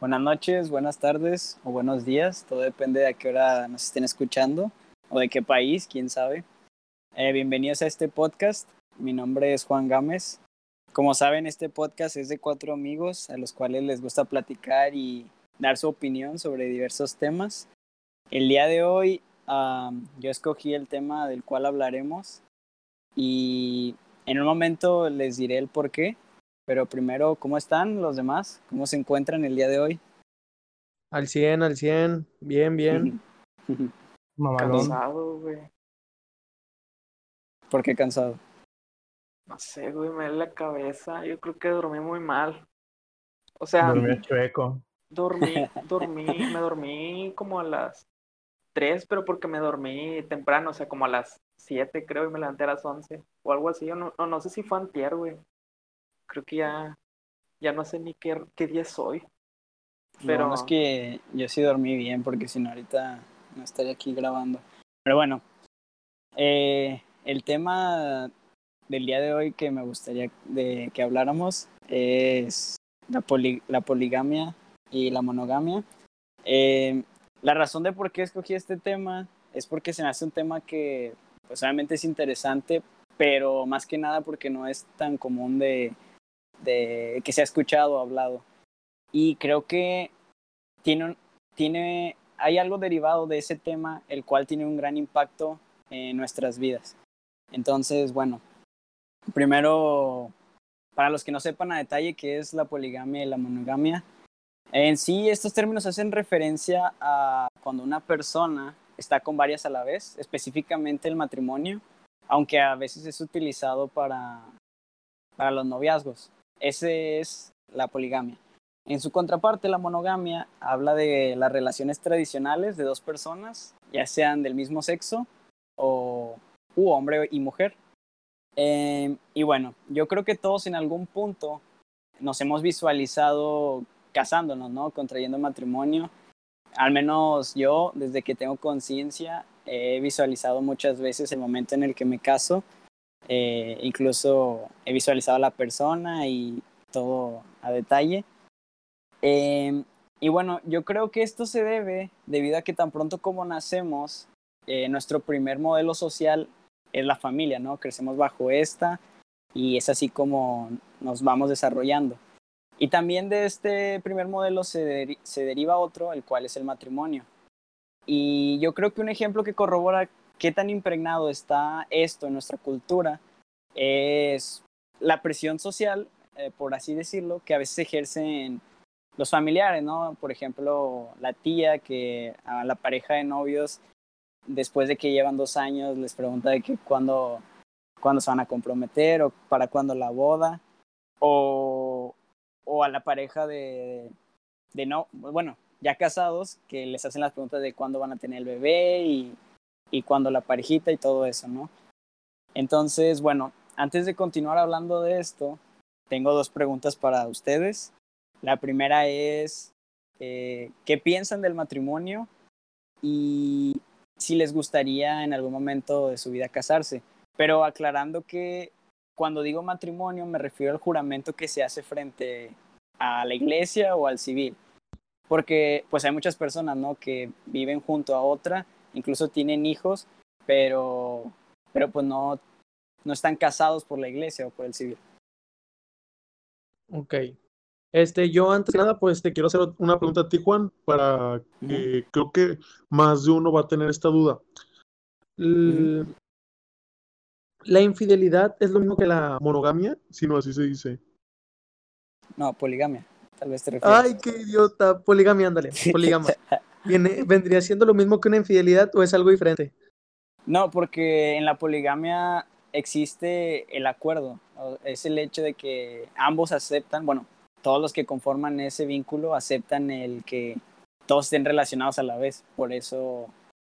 Buenas noches, buenas tardes o buenos días, todo depende de a qué hora nos estén escuchando o de qué país, quién sabe. Eh, bienvenidos a este podcast, mi nombre es Juan Gámez. Como saben, este podcast es de cuatro amigos a los cuales les gusta platicar y dar su opinión sobre diversos temas. El día de hoy yo escogí el tema del cual hablaremos y en un momento les diré el por qué, pero primero, ¿cómo están los demás? ¿Cómo se encuentran el día de hoy? Al 100, al 100, bien, bien. Cansado, güey. ¿Por qué cansado? No sé, güey, me da la cabeza. Yo creo que dormí muy mal. O sea, Dormí chueco. dormí, dormí, me dormí como a las 3, pero porque me dormí temprano, o sea, como a las 7 creo, y me levanté a las 11 o algo así. Yo no, no, no sé si fue antier, güey. Creo que ya, ya no sé ni qué, qué día es hoy. Pero No, es que yo sí dormí bien porque si no ahorita no estaría aquí grabando. Pero bueno, eh, el tema del día de hoy que me gustaría de que habláramos es la, poli- la poligamia y la monogamia. Eh, la razón de por qué escogí este tema es porque se me hace un tema que pues obviamente es interesante, pero más que nada porque no es tan común de, de que se ha escuchado o hablado. Y creo que tiene, tiene, hay algo derivado de ese tema, el cual tiene un gran impacto en nuestras vidas. Entonces, bueno, primero, para los que no sepan a detalle qué es la poligamia y la monogamia, en sí estos términos hacen referencia a cuando una persona está con varias a la vez, específicamente el matrimonio, aunque a veces es utilizado para, para los noviazgos. Ese es la poligamia. En su contraparte, la monogamia habla de las relaciones tradicionales de dos personas, ya sean del mismo sexo o u hombre y mujer. Eh, y bueno, yo creo que todos en algún punto nos hemos visualizado casándonos, ¿no? Contrayendo matrimonio. Al menos yo, desde que tengo conciencia, he visualizado muchas veces el momento en el que me caso. Eh, incluso he visualizado a la persona y todo a detalle. Eh, y bueno, yo creo que esto se debe debido a que tan pronto como nacemos, eh, nuestro primer modelo social es la familia, ¿no? Crecemos bajo esta y es así como nos vamos desarrollando. Y también de este primer modelo se, se deriva otro, el cual es el matrimonio. Y yo creo que un ejemplo que corrobora qué tan impregnado está esto en nuestra cultura es la presión social, eh, por así decirlo, que a veces ejercen los familiares, ¿no? Por ejemplo, la tía que a la pareja de novios, después de que llevan dos años, les pregunta de que cuándo, se van a comprometer o para cuándo la boda, o, o a la pareja de, de no, bueno, ya casados, que les hacen las preguntas de cuándo van a tener el bebé y, y cuándo la parejita y todo eso, ¿no? Entonces, bueno, antes de continuar hablando de esto, tengo dos preguntas para ustedes. La primera es, eh, ¿qué piensan del matrimonio? Y si les gustaría en algún momento de su vida casarse. Pero aclarando que cuando digo matrimonio me refiero al juramento que se hace frente a la iglesia o al civil. Porque pues hay muchas personas, ¿no? Que viven junto a otra, incluso tienen hijos, pero, pero pues no, no están casados por la iglesia o por el civil. Ok. Este, yo antes que nada, pues te quiero hacer una pregunta a ti, Juan, para que creo que más de uno va a tener esta duda. L- ¿La infidelidad es lo mismo que la monogamia? Si no, así se dice. No, poligamia, tal vez te refieres. Ay, qué idiota. Poligamia, ándale. Polígama. ¿Viene- ¿Vendría siendo lo mismo que una infidelidad o es algo diferente? No, porque en la poligamia existe el acuerdo, es el hecho de que ambos aceptan, bueno, todos los que conforman ese vínculo aceptan el que todos estén relacionados a la vez. Por eso,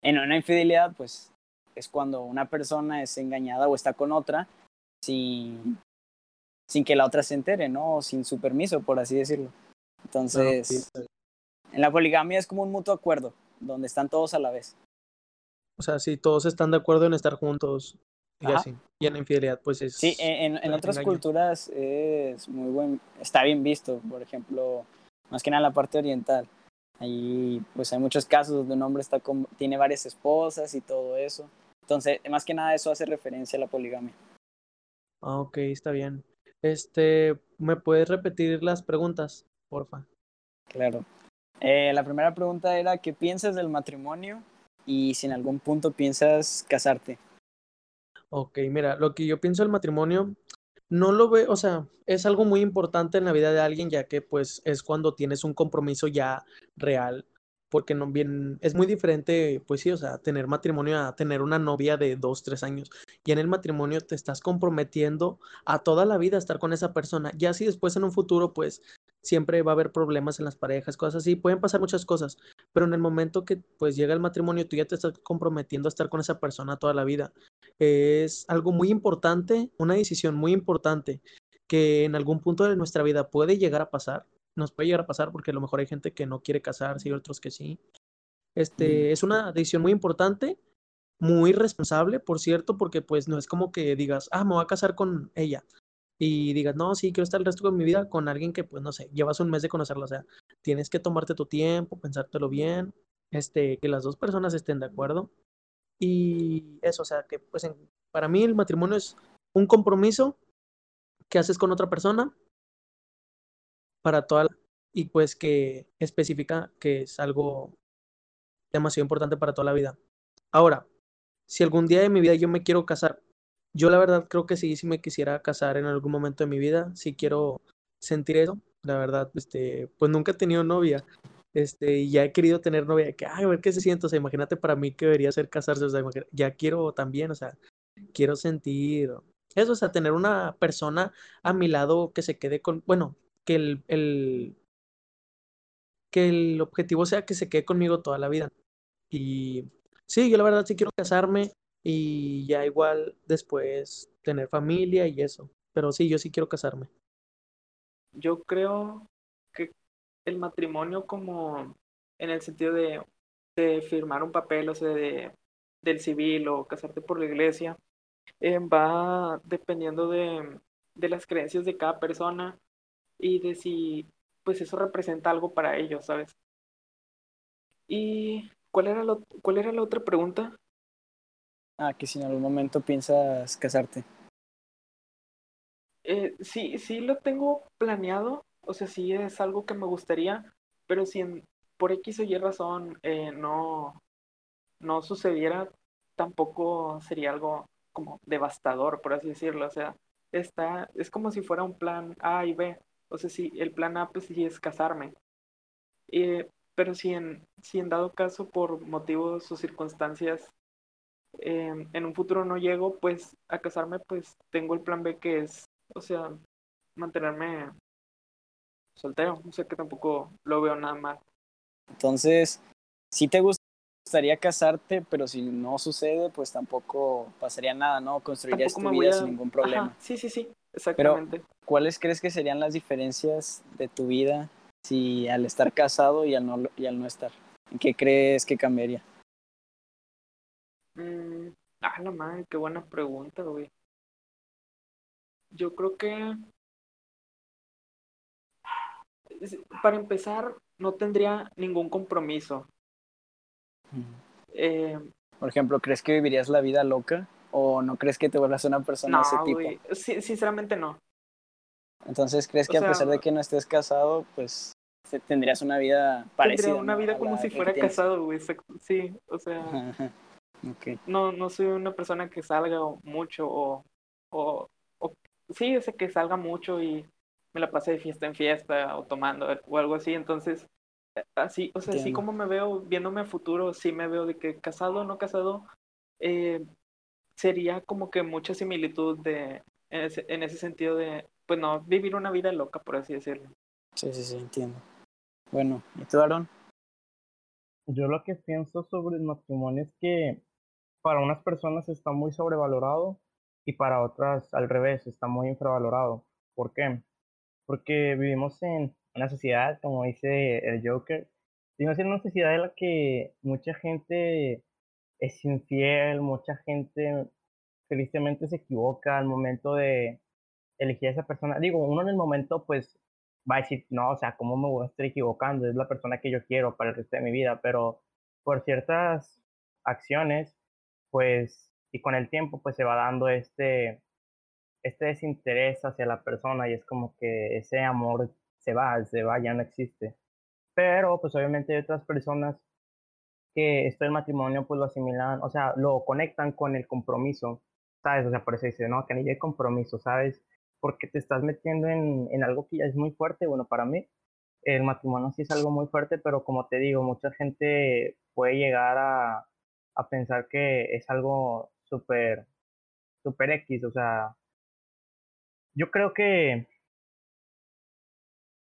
en una infidelidad, pues es cuando una persona es engañada o está con otra sin, sin que la otra se entere, ¿no? O sin su permiso, por así decirlo. Entonces, en la poligamia es como un mutuo acuerdo, donde están todos a la vez. O sea, si todos están de acuerdo en estar juntos y Ajá. así. Y en la infidelidad, pues es. Sí, en, otras engaño. culturas es muy buen, está bien visto. Por ejemplo, más que nada en la parte oriental. Ahí pues hay muchos casos donde un hombre está con, tiene varias esposas y todo eso. Entonces, más que nada eso hace referencia a la poligamia. Ah, ok, está bien. Este, ¿me puedes repetir las preguntas, porfa? Claro. Eh, la primera pregunta era, ¿qué piensas del matrimonio y si en algún punto piensas casarte? Ok, mira, lo que yo pienso del matrimonio, no lo veo, o sea, es algo muy importante en la vida de alguien, ya que pues es cuando tienes un compromiso ya real, porque bien, es muy diferente, pues sí, o sea, tener matrimonio a tener una novia de dos, tres años. Y en el matrimonio te estás comprometiendo a toda la vida a estar con esa persona. Ya si después en un futuro, pues siempre va a haber problemas en las parejas, cosas así, pueden pasar muchas cosas, pero en el momento que pues llega el matrimonio, tú ya te estás comprometiendo a estar con esa persona toda la vida. Es algo muy importante, una decisión muy importante que en algún punto de nuestra vida puede llegar a pasar, nos puede llegar a pasar porque a lo mejor hay gente que no quiere casarse y otros que sí. Este, es una decisión muy importante, muy responsable, por cierto, porque pues no es como que digas, ah, me voy a casar con ella y digas, no, sí, quiero estar el resto de mi vida con alguien que, pues, no sé, llevas un mes de conocerlo, o sea, tienes que tomarte tu tiempo, pensártelo bien, este, que las dos personas estén de acuerdo. Y eso, o sea, que pues para mí el matrimonio es un compromiso que haces con otra persona para toda la, y pues que especifica que es algo demasiado importante para toda la vida. Ahora, si algún día de mi vida yo me quiero casar yo la verdad creo que sí, si me quisiera casar en algún momento de mi vida, sí quiero sentir eso. La verdad, este, pues nunca he tenido novia. Este, y ya he querido tener novia, que, a ver qué se siente, o sea, imagínate para mí que debería ser casarse, o sea, ya quiero también, o sea, quiero sentir eso, o sea, tener una persona a mi lado que se quede con, bueno, que el, el, que el objetivo sea que se quede conmigo toda la vida. Y sí, yo la verdad sí quiero casarme, y ya igual después tener familia y eso. Pero sí, yo sí quiero casarme. Yo creo que el matrimonio como en el sentido de, de firmar un papel, o sea, de, del civil o casarte por la iglesia, eh, va dependiendo de, de las creencias de cada persona y de si pues eso representa algo para ellos, ¿sabes? ¿Y cuál era, lo, cuál era la otra pregunta? Ah, que si en algún momento piensas casarte. Eh, sí, sí lo tengo planeado, o sea, sí es algo que me gustaría, pero si por X o Y razón eh, no, no sucediera, tampoco sería algo como devastador, por así decirlo, o sea, está, es como si fuera un plan A y B, o sea, si el plan A pues sí es casarme, eh, pero si en, si en dado caso por motivos o circunstancias Em, en un futuro no llego pues a casarme, pues tengo el plan B que es, o sea, mantenerme soltero, o sea que tampoco lo veo nada mal. Entonces, si te gustaría casarte, pero si no sucede, pues tampoco pasaría nada, ¿no? Construirías tu vida sin ningún problema. sí, sí, sí, exactamente. Pero, ¿cuáles crees que serían las diferencias de tu vida si al estar casado y al no, y al no estar? ¿En qué crees que cambiaría? Mm, ah, la madre, qué buena pregunta, güey. Yo creo que para empezar, no tendría ningún compromiso. Eh, Por ejemplo, ¿crees que vivirías la vida loca? ¿O no crees que te vuelvas una persona de ese tipo? sinceramente no. Entonces, ¿crees que a pesar de que no estés casado, pues tendrías una vida parecida? Tendría una vida como si fuera casado, güey. Sí, o sea. No, no soy una persona que salga mucho o, o, o sí, es que salga mucho y me la pase de fiesta en fiesta o tomando o algo así. Entonces, así, o sea, así como me veo viéndome a futuro, sí me veo de que casado o no casado, eh, sería como que mucha similitud de, en ese, en ese sentido de, pues no, vivir una vida loca, por así decirlo. Sí, sí, sí, entiendo. Bueno, ¿y tú, Aaron? Yo lo que pienso sobre el matrimonio es que para unas personas está muy sobrevalorado y para otras al revés, está muy infravalorado. ¿Por qué? Porque vivimos en una sociedad, como dice el Joker, vivimos en una sociedad en la que mucha gente es infiel, mucha gente tristemente se equivoca al momento de elegir a esa persona. Digo, uno en el momento pues va a decir, no, o sea, ¿cómo me voy a estar equivocando? Es la persona que yo quiero para el resto de mi vida, pero por ciertas acciones, pues, y con el tiempo, pues se va dando este, este desinterés hacia la persona y es como que ese amor se va, se va, ya no existe. Pero, pues obviamente hay otras personas que esto del matrimonio, pues lo asimilan, o sea, lo conectan con el compromiso, ¿sabes? O sea, por eso dice, no, que ni hay compromiso, ¿sabes? Porque te estás metiendo en, en algo que ya es muy fuerte, bueno, para mí, el matrimonio sí es algo muy fuerte, pero como te digo, mucha gente puede llegar a, a pensar que es algo súper, súper X, o sea, yo creo que,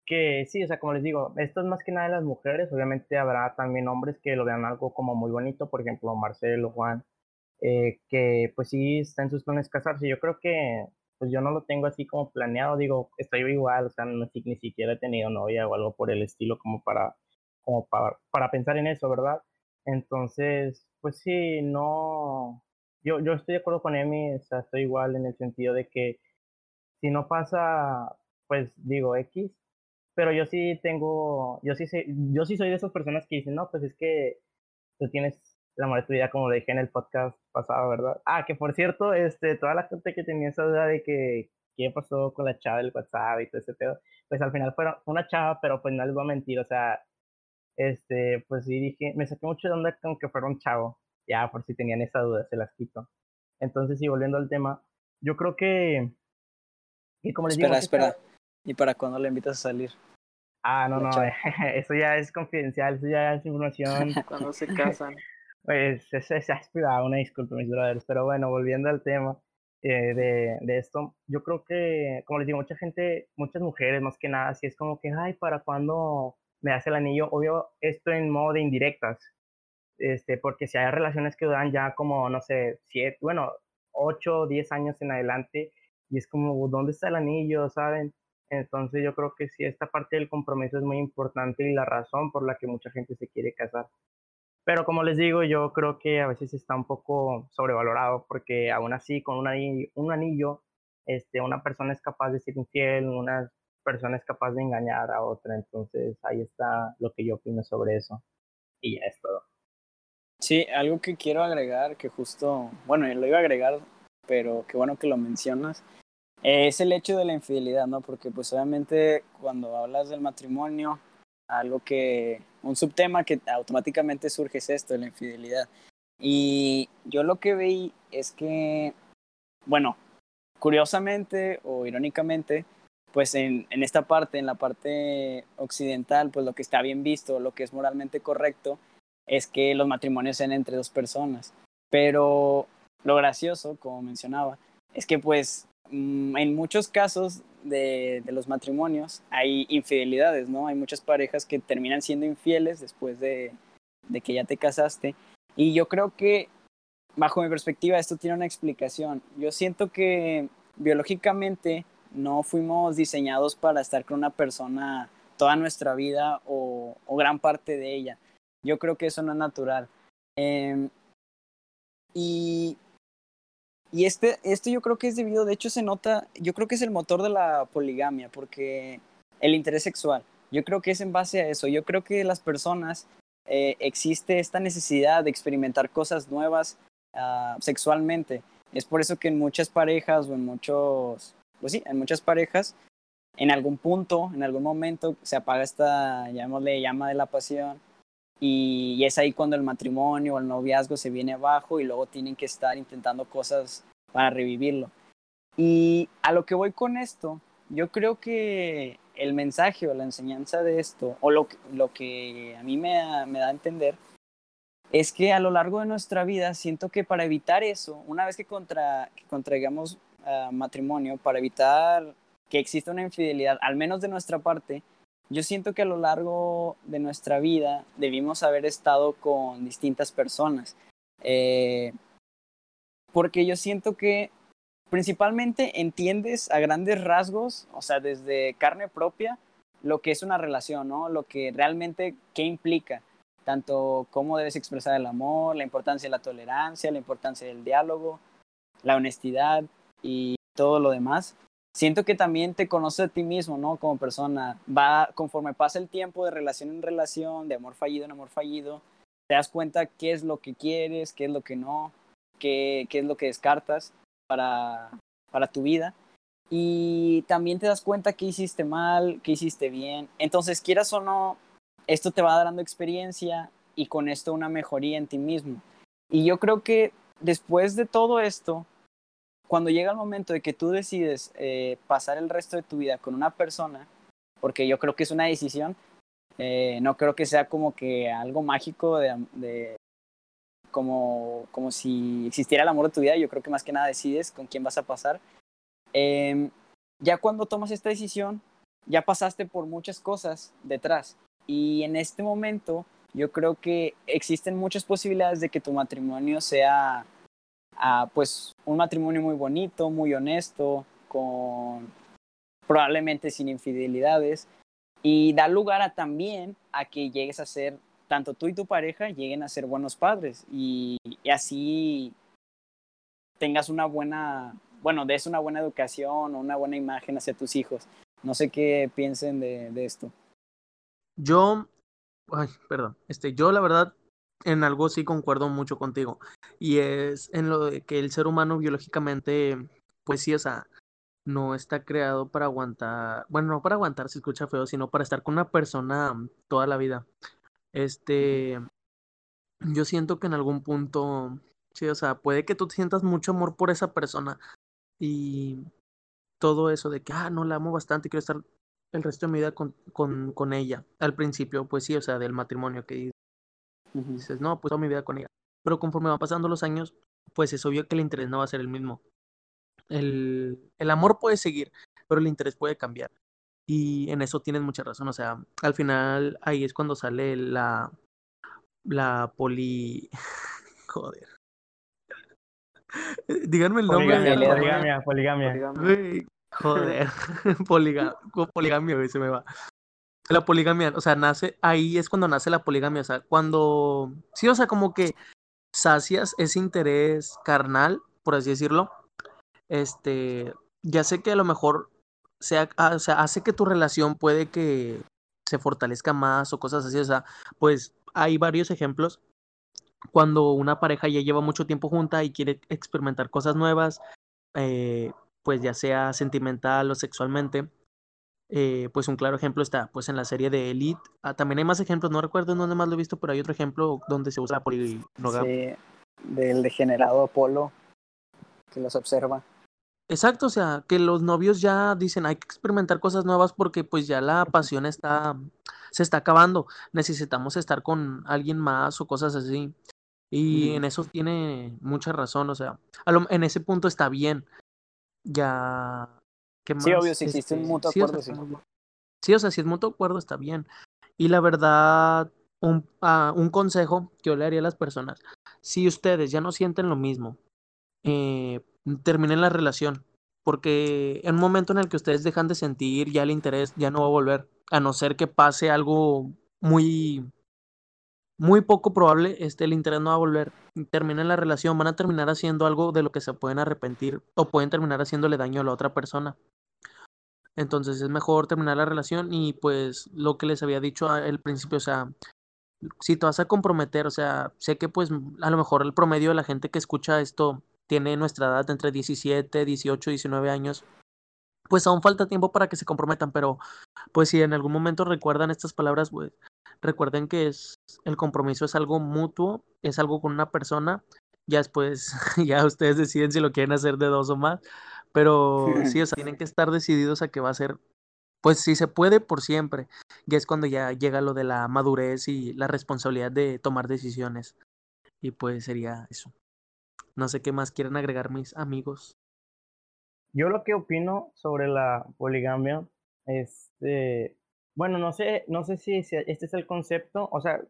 que sí, o sea, como les digo, esto es más que nada de las mujeres, obviamente habrá también hombres que lo vean algo como muy bonito, por ejemplo, Marcelo, Juan, eh, que pues sí está en sus planes casarse, yo creo que pues yo no lo tengo así como planeado, digo, estoy igual, o sea, no, ni siquiera he tenido novia o algo por el estilo como para, como para, para pensar en eso, ¿verdad? Entonces, pues sí, no, yo, yo estoy de acuerdo con Emi, o sea, estoy igual en el sentido de que si no pasa, pues digo X, pero yo sí tengo, yo sí, sé, yo sí soy de esas personas que dicen, no, pues es que tú tienes la amor de tu vida, como lo dije en el podcast pasado, ¿verdad? Ah, que por cierto, este, toda la gente que tenía esa duda de que qué pasó con la chava del WhatsApp y todo ese pedo, pues al final fue una chava, pero pues no les voy a mentir, o sea, este, pues sí dije, me saqué mucho de onda con que fuera un chavo, ya por si tenían esa duda, se las quito. Entonces, y volviendo al tema, yo creo que, y como les espera, digo... Espera, ¿y para cuándo le invitas a salir? Ah, no, no, eso ya es confidencial, eso ya es información. Cuando se casan. Pues esa es privado, una disculpa, mis brothers. Pero bueno, volviendo al tema eh, de, de, esto, yo creo que, como les digo, mucha gente, muchas mujeres más que nada, si es como que, ay, ¿para cuándo me hace el anillo? Obvio, esto en modo de indirectas. Este, porque si hay relaciones que duran ya como, no sé, siete, bueno, ocho, diez años en adelante, y es como, ¿dónde está el anillo? ¿Saben? Entonces yo creo que sí, esta parte del compromiso es muy importante y la razón por la que mucha gente se quiere casar. Pero como les digo, yo creo que a veces está un poco sobrevalorado porque aún así con un anillo, un anillo este, una persona es capaz de ser infiel, una persona es capaz de engañar a otra. Entonces ahí está lo que yo opino sobre eso. Y ya es todo. Sí, algo que quiero agregar, que justo, bueno, lo iba a agregar, pero qué bueno que lo mencionas, es el hecho de la infidelidad, ¿no? Porque pues obviamente cuando hablas del matrimonio, algo que, un subtema que automáticamente surge es esto, la infidelidad. Y yo lo que veí es que, bueno, curiosamente o irónicamente, pues en, en esta parte, en la parte occidental, pues lo que está bien visto, lo que es moralmente correcto, es que los matrimonios sean entre dos personas. Pero lo gracioso, como mencionaba, es que pues mm, en muchos casos de, los matrimonios hay infidelidades, ¿no? Hay muchas parejas que terminan siendo infieles después de, que ya te casaste. Y yo creo que, bajo mi perspectiva, esto tiene una explicación. Yo siento que biológicamente no fuimos diseñados para estar con una persona toda nuestra vida o, gran parte de ella. Yo creo que eso no es natural. Eh, y y este, esto yo creo que es debido, de hecho se nota, yo creo que es el motor de la poligamia, porque el interés sexual, yo creo que es en base a eso, yo creo que las personas eh, existe esta necesidad de experimentar cosas nuevas uh, sexualmente. Es por eso que en muchas parejas o en muchos, pues sí, en muchas parejas, en algún punto, en algún momento, se apaga esta, llamémosle, llama de la pasión y, es ahí cuando el matrimonio o el noviazgo se viene abajo y luego tienen que estar intentando cosas para revivirlo. Y a lo que voy con esto, yo creo que el mensaje o la enseñanza de esto, o lo, lo que a mí me, me da a entender, es que a lo largo de nuestra vida siento que para evitar eso, una vez que, contra, que contraigamos uh, matrimonio, para evitar que exista una infidelidad, al menos de nuestra parte, yo siento que a lo largo de nuestra vida debimos haber estado con distintas personas. Eh, porque yo siento que principalmente entiendes a grandes rasgos, o sea, desde carne propia, lo que es una relación, ¿no? Lo que realmente, qué implica, tanto cómo debes expresar el amor, la importancia de la tolerancia, la importancia del diálogo, la honestidad y todo lo demás. Siento que también te conoces a ti mismo, ¿no? Como persona. Va, conforme pasa el tiempo de relación en relación, de amor fallido en amor fallido, te das cuenta qué es lo que quieres, qué es lo que no, qué, qué es lo que descartas para, para tu vida. Y también te das cuenta qué hiciste mal, qué hiciste bien. Entonces, quieras o no, esto te va dando experiencia y con esto una mejoría en ti mismo. Y yo creo que después de todo esto, cuando llega el momento de que tú decides eh, pasar el resto de tu vida con una persona, porque yo creo que es una decisión, eh, no creo que sea como que algo mágico de, de como, como si existiera el amor de tu vida, yo creo que más que nada decides con quién vas a pasar. Eh, ya cuando tomas esta decisión, ya pasaste por muchas cosas detrás. Y en este momento, yo creo que existen muchas posibilidades de que tu matrimonio sea pues un matrimonio muy bonito, muy honesto, con probablemente sin infidelidades y da lugar a también a que llegues a ser tanto tú y tu pareja lleguen a ser buenos padres y, y así tengas una buena, bueno, des una buena educación o una buena imagen hacia tus hijos. No sé qué piensen de, de esto. Yo, ay, perdón, este, yo la verdad en algo sí concuerdo mucho contigo. Y es en lo de que el ser humano biológicamente, pues sí, o sea, no está creado para aguantar, bueno, no para aguantar se escucha feo, sino para estar con una persona toda la vida. Este, yo siento que en algún punto, sí, o sea, puede que tú sientas mucho amor por esa persona y todo eso de que, ah, no, la amo bastante, quiero estar el resto de mi vida con, con, con ella. Al principio, pues sí, o sea, del matrimonio que dices, no, pues toda mi vida con ella. Pero conforme van pasando los años, pues es obvio que el interés no va a ser el mismo. El, el amor puede seguir, pero el interés puede cambiar. Y en eso tienes mucha razón. O sea, al final ahí es cuando sale la, la poli... Joder. Díganme el nombre. Poligamia, poligamia. poligamia. Joder. Poliga poligamia, se me va. La poligamia, o sea, nace, ahí es cuando nace la poligamia, o sea, cuando, sí, o sea, como que sacias ese interés carnal, por así decirlo, este, ya sé que a lo mejor sea, o sea, hace que tu relación puede que se fortalezca más o cosas así, o sea, pues hay varios ejemplos. Cuando una pareja ya lleva mucho tiempo junta y quiere experimentar cosas nuevas, eh, pues ya sea sentimental o sexualmente, eh, pues un claro ejemplo está pues en la serie de Elite. Ah, también hay más ejemplos, no recuerdo en dónde más lo he visto, pero hay otro ejemplo donde se usa la Sí, del degenerado Apolo que los observa. Exacto, o sea, que los novios ya dicen hay que experimentar cosas nuevas porque pues ya la pasión está, se está acabando, necesitamos estar con alguien más o cosas así. Y en eso tiene mucha razón, o sea, en ese punto está bien. Ya Sí, obvio, si existe un este, mutuo acuerdo, sí. Sí, o sea, si es mutuo acuerdo está bien. Y la verdad, un, uh, un consejo que yo le haría a las personas, si ustedes ya no sienten lo mismo, eh, terminen la relación, porque en un momento en el que ustedes dejan de sentir ya el interés, ya no va a volver, a no ser que pase algo muy, muy poco probable, este, el interés no va a volver. Terminen la relación, van a terminar haciendo algo de lo que se pueden arrepentir o pueden terminar haciéndole daño a la otra persona. Entonces es mejor terminar la relación y pues lo que les había dicho al principio, o sea, si te vas a comprometer, o sea, sé que pues a lo mejor el promedio de la gente que escucha esto tiene nuestra edad entre 17, 18, 19 años, pues aún falta tiempo para que se comprometan, pero pues si en algún momento recuerdan estas palabras, pues recuerden que es el compromiso es algo mutuo, es algo con una persona, ya después ya ustedes deciden si lo quieren hacer de dos o más, pero sí, o sea, tienen que estar decididos a que va a ser, pues si se puede, por siempre. Ya es cuando ya llega lo de la madurez y la responsabilidad de tomar decisiones. Y pues sería eso. No sé qué más quieren agregar mis amigos. Yo lo que opino sobre la poligamia, este, bueno, no sé, no sé si este es el concepto, o sea,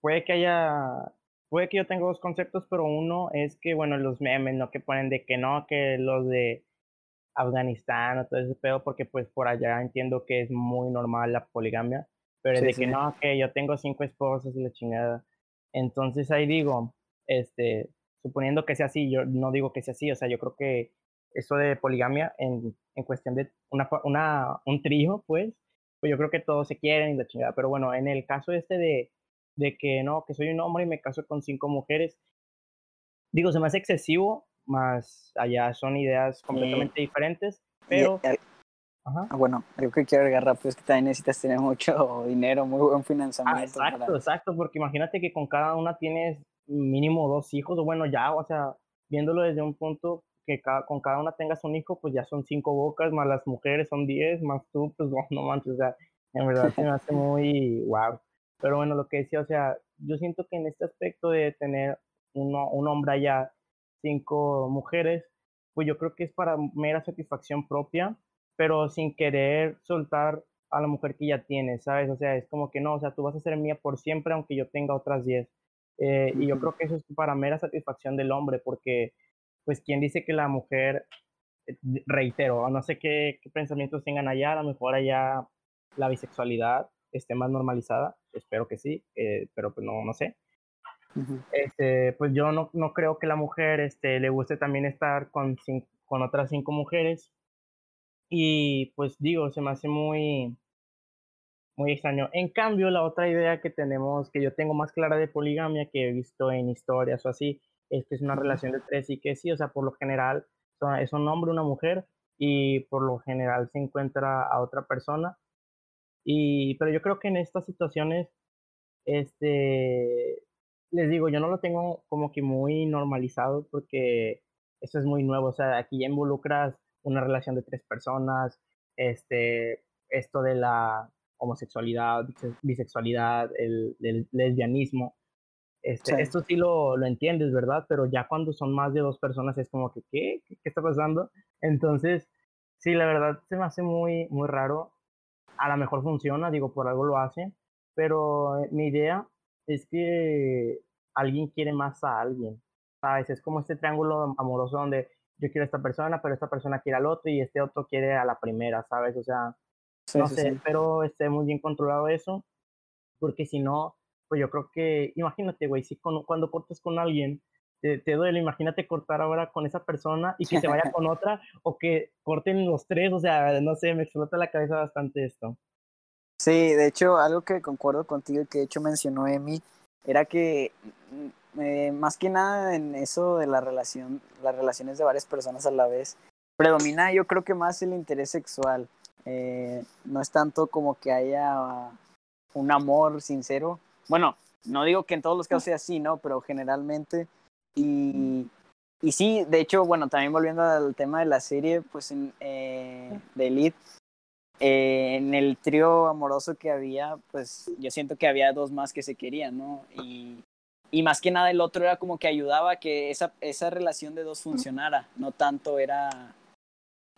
puede que haya, puede que yo tenga dos conceptos, pero uno es que, bueno, los memes, ¿no? Que ponen de que no, que los de Afganistán o todo ese pedo, porque pues por allá entiendo que es muy normal la poligamia, pero es de que no, que yo tengo cinco esposas y la chingada. Entonces ahí digo, este, suponiendo que sea así, yo no digo que sea así, o sea, yo creo que eso de poligamia en, en cuestión de una, una, un trío, pues, pues yo creo que todos se quieren y la chingada. Pero bueno, en el caso este de, de que no, que soy un hombre y me caso con cinco mujeres, digo, se me hace excesivo, más allá son ideas completamente diferentes, pero... Ajá. Ah, bueno, algo que quiero agregar rápido es que también necesitas tener mucho dinero, muy buen financiamiento. Ah, exacto, exacto, porque imagínate que con cada una tienes mínimo dos hijos, o bueno, ya, o sea, viéndolo desde un punto que con cada una tengas un hijo, pues ya son cinco bocas, más las mujeres son diez, más tú, pues no, no manches, o sea, en verdad se me hace muy wow. Pero bueno, lo que decía, o sea, yo siento que en este aspecto de tener uno, un hombre allá, cinco mujeres, pues yo creo que es para mera satisfacción propia, pero sin querer soltar a la mujer que ya tienes, ¿sabes? O sea, es como que no, o sea, tú vas a ser mía por siempre aunque yo tenga otras diez. Eh, y yo creo que eso es para mera satisfacción del hombre, porque pues quien dice que la mujer, eh, reitero, no sé qué, pensamientos tengan allá, a lo mejor allá la bisexualidad esté más normalizada, espero que sí, eh, pero pues no, no sé. Este, pues yo no, no creo que la mujer este, le guste también estar con, con otras cinco mujeres. Y pues digo, se me hace muy, muy extraño. En cambio, la otra idea que tenemos, que yo tengo más clara de poligamia, que he visto en historias o así, es que es una relación de tres y que sí, o sea, por lo general es un hombre, una mujer y por lo general se encuentra a otra persona. Y, pero yo creo que en estas situaciones, este, les digo, yo no lo tengo como que muy normalizado porque eso es muy nuevo, o sea, aquí ya involucras una relación de tres personas, este, esto de la homosexualidad, bisexualidad, el, el lesbianismo, este, Esto sí lo, lo, entiendes, ¿verdad? Pero ya cuando son más de dos personas es como que, ¿qué? ¿Qué, está pasando? Entonces, sí, la verdad se me hace muy, muy raro. A lo mejor funciona, digo, por algo lo hace, pero eh, mi idea es que alguien quiere más a alguien, ¿sabes? Es como este triángulo amoroso donde yo quiero a esta persona, pero esta persona quiere al otro y este otro quiere a la primera, ¿sabes? O sea, no sé, pero esté muy bien controlado eso, porque si no, pues yo creo que, imagínate, güey, si cuando cortas con alguien te, duele, imagínate cortar ahora con esa persona y que se vaya con otra o que corten los tres, o sea, no sé, me explota la cabeza bastante esto. Sí, de hecho, algo que concuerdo contigo y que de hecho mencionó Emi, era que mm, eh, más que nada en eso de la relación, las relaciones de varias personas a la vez, predomina yo creo que más el interés sexual. Eh, no es tanto como que haya un amor sincero, bueno, no digo que en todos los casos sea así, ¿no? Pero generalmente. Y, y sí, de hecho, bueno, también volviendo al tema de la serie, pues en, eh, de Elite, eh, en el trío amoroso que había, pues yo siento que había dos más que se querían, ¿no? Y, y más que nada el otro era como que ayudaba a que esa, esa relación de dos funcionara, no tanto era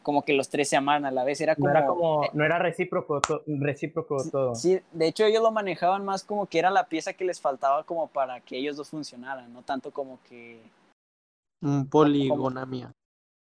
como que los tres se amaran a la vez. Era como, no era, como, no era recíproco, recíproco todo. Sí, de hecho ellos lo manejaban más como que era la pieza que les faltaba como para que ellos dos funcionaran, no tanto como que... poligonamia.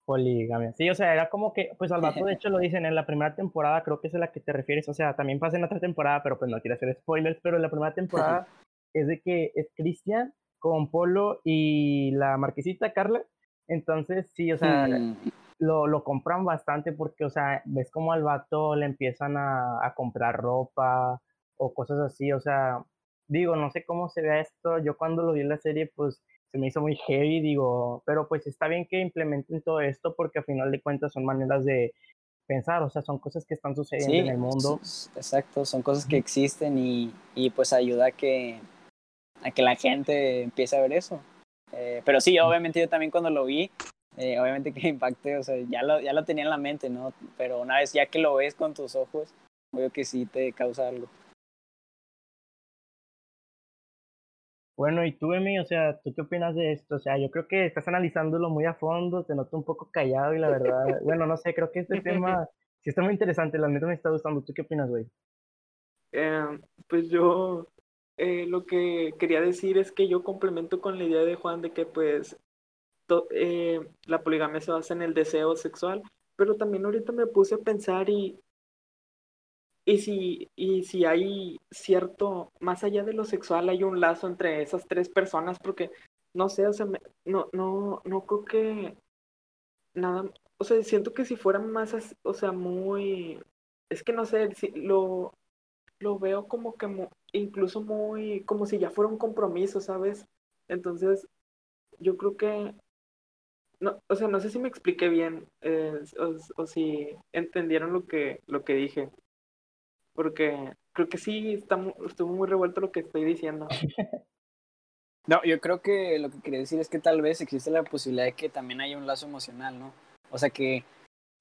Poligamia. Sí, o sea, era como que, pues al vato de hecho lo dicen en la primera temporada, creo que es a la que te refieres, o sea, también pasa en otra temporada, pero pues no quiero hacer spoilers, pero en la primera temporada es de que es Cristian con Polo y la marquesita Carla, entonces sí, o sea, hmm lo, lo compran bastante porque, o sea, ves como al vato le empiezan a, a comprar ropa o cosas así, o sea, digo, no sé cómo se vea esto, yo cuando lo vi en la serie, pues se me hizo muy heavy, digo, pero pues está bien que implementen todo esto porque a final de cuentas son maneras de pensar, o sea, son cosas que están sucediendo en el mundo. Exacto, son cosas que existen y, y pues ayuda a que, a que la gente empiece a ver eso. Eh, pero sí, obviamente yo también cuando lo vi, eh, obviamente que impacte, o sea, ya lo, ya lo tenía en la mente, ¿no? Pero una vez ya que lo ves con tus ojos, veo que sí te causa algo. Bueno, y tú, Emi, o sea, ¿tú qué opinas de esto? O sea, yo creo que estás analizándolo muy a fondo, te noto un poco callado y la verdad, bueno, no sé, creo que este tema sí está muy interesante, la neta me está gustando. ¿Tú qué opinas, güey? Eh, pues yo eh, lo que quería decir es que yo complemento con la idea de Juan de que pues eh, la poligamia se basa en el deseo sexual, pero también ahorita me puse a pensar y, y, si, y si hay cierto, más allá de lo sexual, hay un lazo entre esas tres personas, porque no sé, o sea, no, no, no creo que nada, o sea, siento que si fuera más, o sea, muy, es que no sé, si- lo, lo veo como que mu- incluso muy, como si ya fuera un compromiso, ¿sabes? Entonces, yo creo que, no, o sea, no sé si me expliqué bien, eh, o, o si entendieron lo que, lo que dije, porque creo que sí está, estuvo muy revuelto lo que estoy diciendo. No, yo creo que lo que quería decir es que tal vez existe la posibilidad de que también haya un lazo emocional, ¿no? O sea que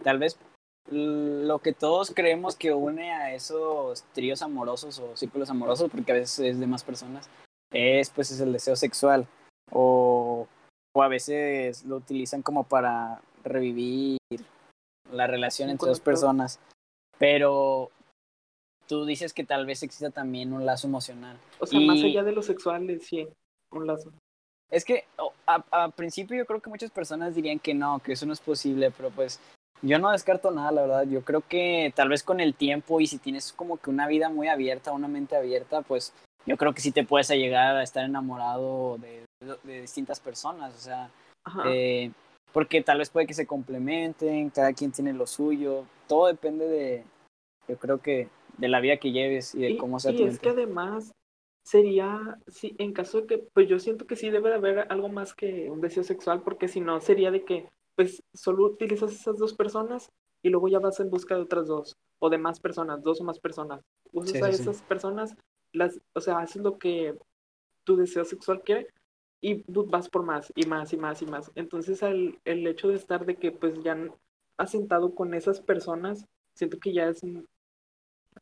tal vez lo que todos creemos que une a esos tríos amorosos o círculos amorosos, porque a veces es de más personas, es pues es el deseo sexual. O, o a veces lo utilizan como para revivir la relación entre dos personas. Pero tú dices que tal vez exista también un lazo emocional. O sea, más allá de lo sexual, sí, un lazo. Es que a, a principio yo creo que muchas personas dirían que no, que eso no es posible, pero pues yo no descarto nada, la verdad. Yo creo que tal vez con el tiempo y si tienes como que una vida muy abierta, una mente abierta, pues yo creo que sí te puedes llegar a estar enamorado de, de- de distintas personas, o sea, eh, porque tal vez puede que se complementen, cada quien tiene lo suyo, todo depende de, yo creo que de la vida que lleves y de Y, cómo sea y tu es que además sería, sí, en caso de que, pues yo siento que sí debe de haber algo más que un deseo sexual, porque si no sería de que, pues solo utilizas esas dos personas y luego ya vas en busca de otras dos, o de más personas, dos o más personas. Usas Sí, a sí, esas personas, las, o sea, haces lo que tu deseo sexual quiere y vas por más y más y más y más. Entonces el, el hecho de estar de que pues ya asentado con esas personas, siento que ya es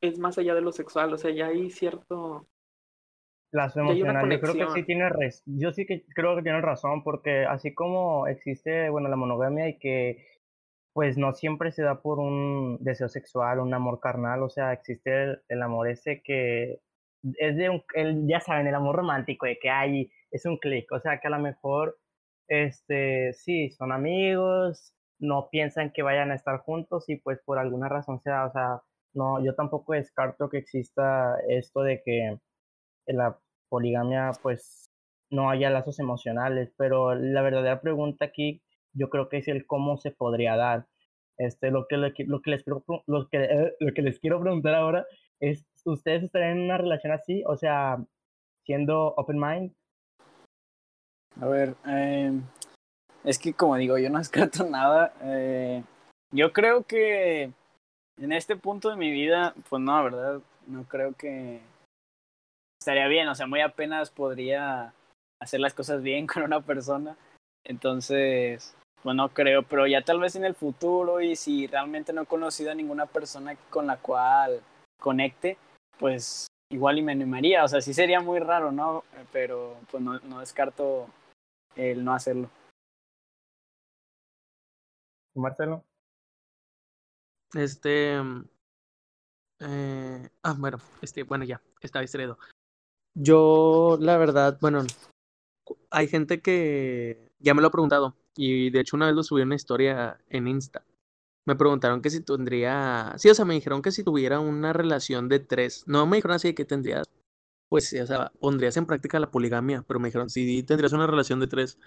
es más allá de lo sexual, o sea, ya hay cierto... Una emocional, yo creo que sí tiene res- yo sí que creo que tiene razón, porque así como existe, bueno, la monogamia y que pues no siempre se da por un deseo sexual, un amor carnal, o sea, existe el, el amor ese que es de un, el, ya saben, el amor romántico, de que hay, es un clic, o sea, que a lo mejor, este, sí, son amigos, no piensan que vayan a estar juntos y pues por alguna razón sea, o sea, no, yo tampoco descarto que exista esto de que en la poligamia pues no haya lazos emocionales, pero la verdadera pregunta aquí yo creo que es el cómo se podría dar. Este, lo que, lo que, les, lo que, eh, lo que les quiero preguntar ahora es, ¿ustedes estarían en una relación así? O sea, siendo open mind. A ver, eh, es que como digo, yo no descarto nada. eh, yo creo que en este punto de mi vida, pues no, verdad, no creo que estaría bien. O sea, muy apenas podría hacer las cosas bien con una persona. Entonces, pues no creo, pero ya tal vez en el futuro y si realmente no he conocido a ninguna persona con la cual conecte, pues igual y me animaría. O sea, sí sería muy raro, ¿no? Pero pues no, no descarto el no hacerlo. Marcelo. Este. mm, eh, ah, bueno, este, bueno, ya, estaba distraído. Yo, la verdad, bueno, hay gente que ya me lo ha preguntado. Y de hecho, una vez lo subí una historia en Insta. Me preguntaron que si tendría. Sí, o sea, me dijeron que si tuviera una relación de tres. No me dijeron así de que tendrías. Pues o sea, pondrías en práctica la poligamia. Pero me dijeron, si tendrías una relación de tres.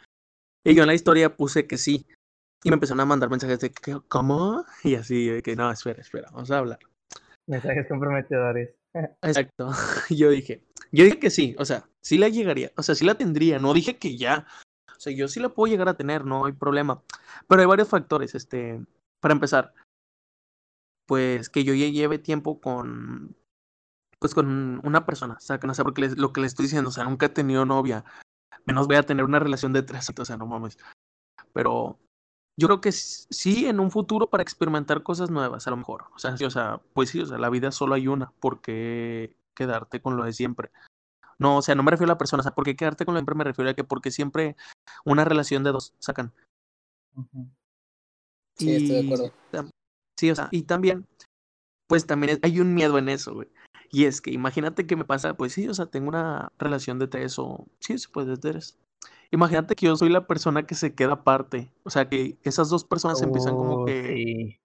Y yo en la historia puse que sí. Y me empezaron a mandar mensajes de que, ¿cómo? Y así, de que no, espera, espera, vamos a hablar. Mensajes comprometedores. Exacto. Yo dije, yo dije que sí, o sea, sí la llegaría, o sea, sí la tendría, no dije que ya. O sea, yo sí la puedo llegar a tener, no hay problema. Pero hay varios factores, este, para empezar, pues que yo ya lleve tiempo con, pues con una persona, o sea, que no sé por qué les- lo que le estoy diciendo, o sea, nunca he tenido novia, menos voy a tener una relación de tres, o sea, no mames. Pero yo creo que sí en un futuro para experimentar cosas nuevas, a lo mejor. O sea, sí, o sea, pues sí, o sea, la vida solo hay una, ¿por qué quedarte con lo de siempre? No, o sea, no me refiero a la persona, o sea, ¿por qué quedarte con lo de siempre? Me refiero a que porque siempre una relación de dos sacan. Sí, estoy de Y acuerdo. Sí, o sea, y también, pues también hay un miedo en eso, güey. Y es que imagínate que me pasa, pues sí, o sea, tengo una relación de tres o, sí, se puede de tres. Imagínate que yo soy la persona que se queda aparte. O sea, que esas dos personas empiezan como Uh, que, sí.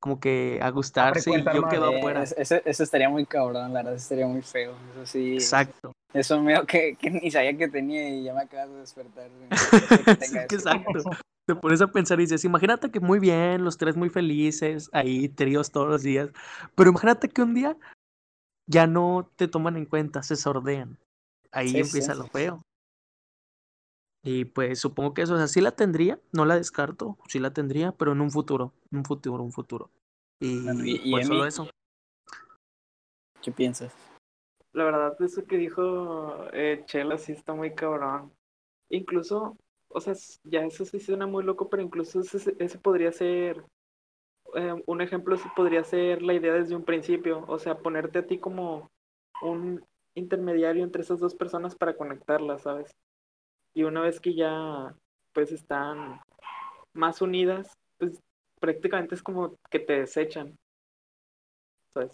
como que a gustarse y yo quedo afuera. es- eso, eso estaría muy cabrón, la verdad, eso estaría muy feo. Eso sí. Exacto. Es un miedo que, que ni sabía que tenía y ya me acabas de despertar. Que Sí, eso. exacto. te pones a pensar y dices, imagínate que muy bien, los tres muy felices, ahí tríos todos los días, pero imagínate que un día ya no te toman en cuenta, se sordean. Ahí Sí, empieza sí. lo feo. Y pues supongo que eso, o sea, sí la tendría, no la descarto, sí la tendría, pero en un futuro, un futuro, un futuro. Y, y- y pues solo eso. ¿Qué piensas? La verdad, eso que dijo eh, Chela sí está muy cabrón. Incluso, o sea, ya eso sí suena muy loco, pero incluso ese, ese podría ser, eh, un ejemplo, sí podría ser la idea desde un principio. O sea, ponerte a ti como un intermediario entre esas dos personas para conectarlas, ¿sabes? Y una vez que ya, pues, están más unidas, pues prácticamente es como que te desechan, ¿sabes?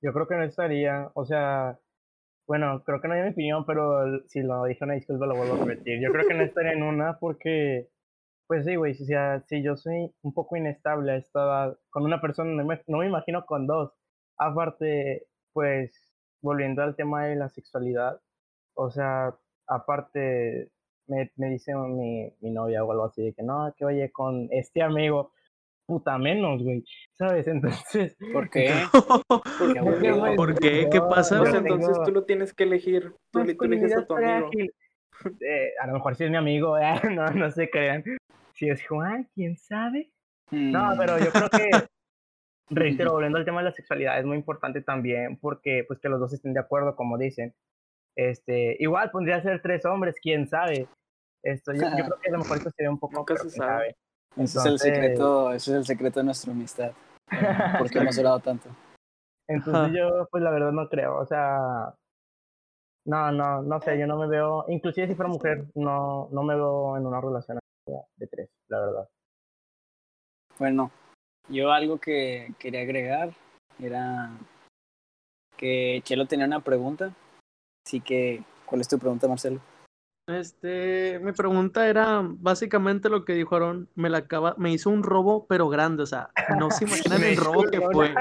Yo creo que no estaría, o sea, bueno, creo que no hay mi opinión, pero si lo dije una disculpa lo vuelvo a repetir. Yo creo que no estaría en una porque, pues sí, güey, sea, si yo soy un poco inestable a esta edad, con una persona, no me, no me imagino con dos. Aparte, pues, volviendo al tema de la sexualidad, o sea, aparte, me, me dice mi, mi novia o algo así, de que no, que oye, con este amigo, puta menos, güey, ¿sabes? Entonces, ¿Por qué? Güey, ¿Por qué? ¿Qué pasa, entonces tengo- tú lo tienes que elegir. Tú, Pues, tú eliges a tu amigo. Eh, a lo mejor si es mi amigo, eh, no, no se crean. Si es Juan, quién sabe. No, Mm, pero yo creo que, reitero, volviendo al tema de la sexualidad, es muy importante también porque, pues, que los dos estén de acuerdo, como dicen. Este, igual podría ser tres hombres, quién sabe. Esto, yo, yo creo que a lo mejor esto sería un poco. Nunca se quién sabe. Ese es el Entonces- secreto, ese es el secreto de nuestra amistad. ¿Por qué hemos durado tanto? Entonces yo, pues la verdad no creo, o sea, no, no, no sé, yo no me veo, inclusive si fuera mujer, no, no me veo en una relación de tres, la verdad. Bueno, yo algo que quería agregar era que Chelo tenía una pregunta. Así que, ¿cuál es tu pregunta, Marcelo? Este, mi pregunta era básicamente lo que dijo Aaron, me la acaba, me hizo un robo pero grande, o sea, no se imaginan el robo que fue.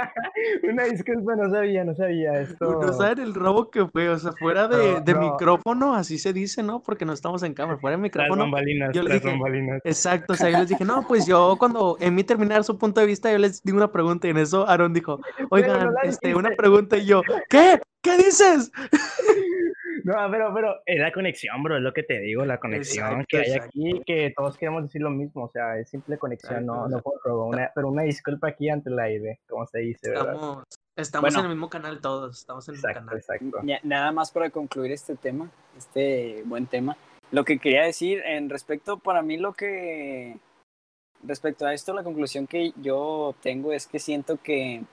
Una, disculpa, no sabía, no sabía esto. No saben el robo que fue, o sea, fuera de, micrófono, así se dice, ¿no? Porque no estamos en cámara, fuera de micrófono. bambalinas, yo les dije-. Exacto, o sea, yo les dije, no, pues yo cuando en mí terminar su punto de vista, yo les di una pregunta y en eso Aaron dijo, oigan, no este, una pregunta y yo, ¿qué? ¿Qué dices? No, pero, pero es la conexión, bro, es lo que te digo, la conexión Exacto, que hay exacto. aquí, que todos queremos decir lo mismo, o sea, es simple conexión, no, Exacto, no por robo, una, pero una disculpa aquí ante el aire, como se dice, ¿verdad? Estamos, estamos Bueno. en el mismo canal todos, estamos en el mismo Exacto, canal. Nada más para concluir este tema, este buen tema. Lo que quería decir en respecto, para mí lo que, respecto a esto, la conclusión que yo tengo es que siento que,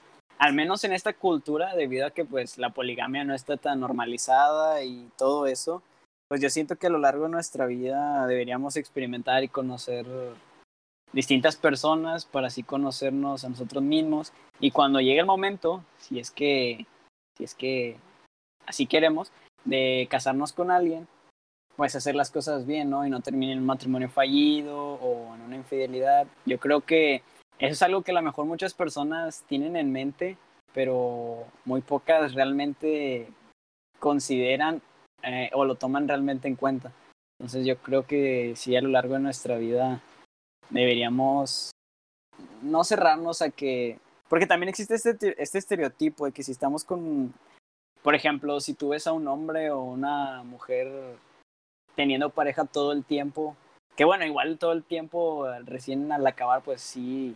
al menos en esta cultura, debido a que pues la poligamia no está tan normalizada y todo eso, pues yo siento que a lo largo de nuestra vida deberíamos experimentar y conocer distintas personas para así conocernos a nosotros mismos y cuando llegue el momento, si es que, si es que así queremos, de casarnos con alguien, pues hacer las cosas bien, ¿no? Y no termine en un matrimonio fallido o en una infidelidad. Yo creo que eso es algo que a lo mejor muchas personas tienen en mente, pero muy pocas realmente consideran eh, o lo toman realmente en cuenta. Entonces yo creo que sí a lo largo de nuestra vida deberíamos no cerrarnos a que... Porque también existe este, te- este estereotipo de que si estamos con, por ejemplo, si tú ves a un hombre o una mujer teniendo pareja todo el tiempo, que bueno, igual todo el tiempo eh, recién al acabar, pues sí,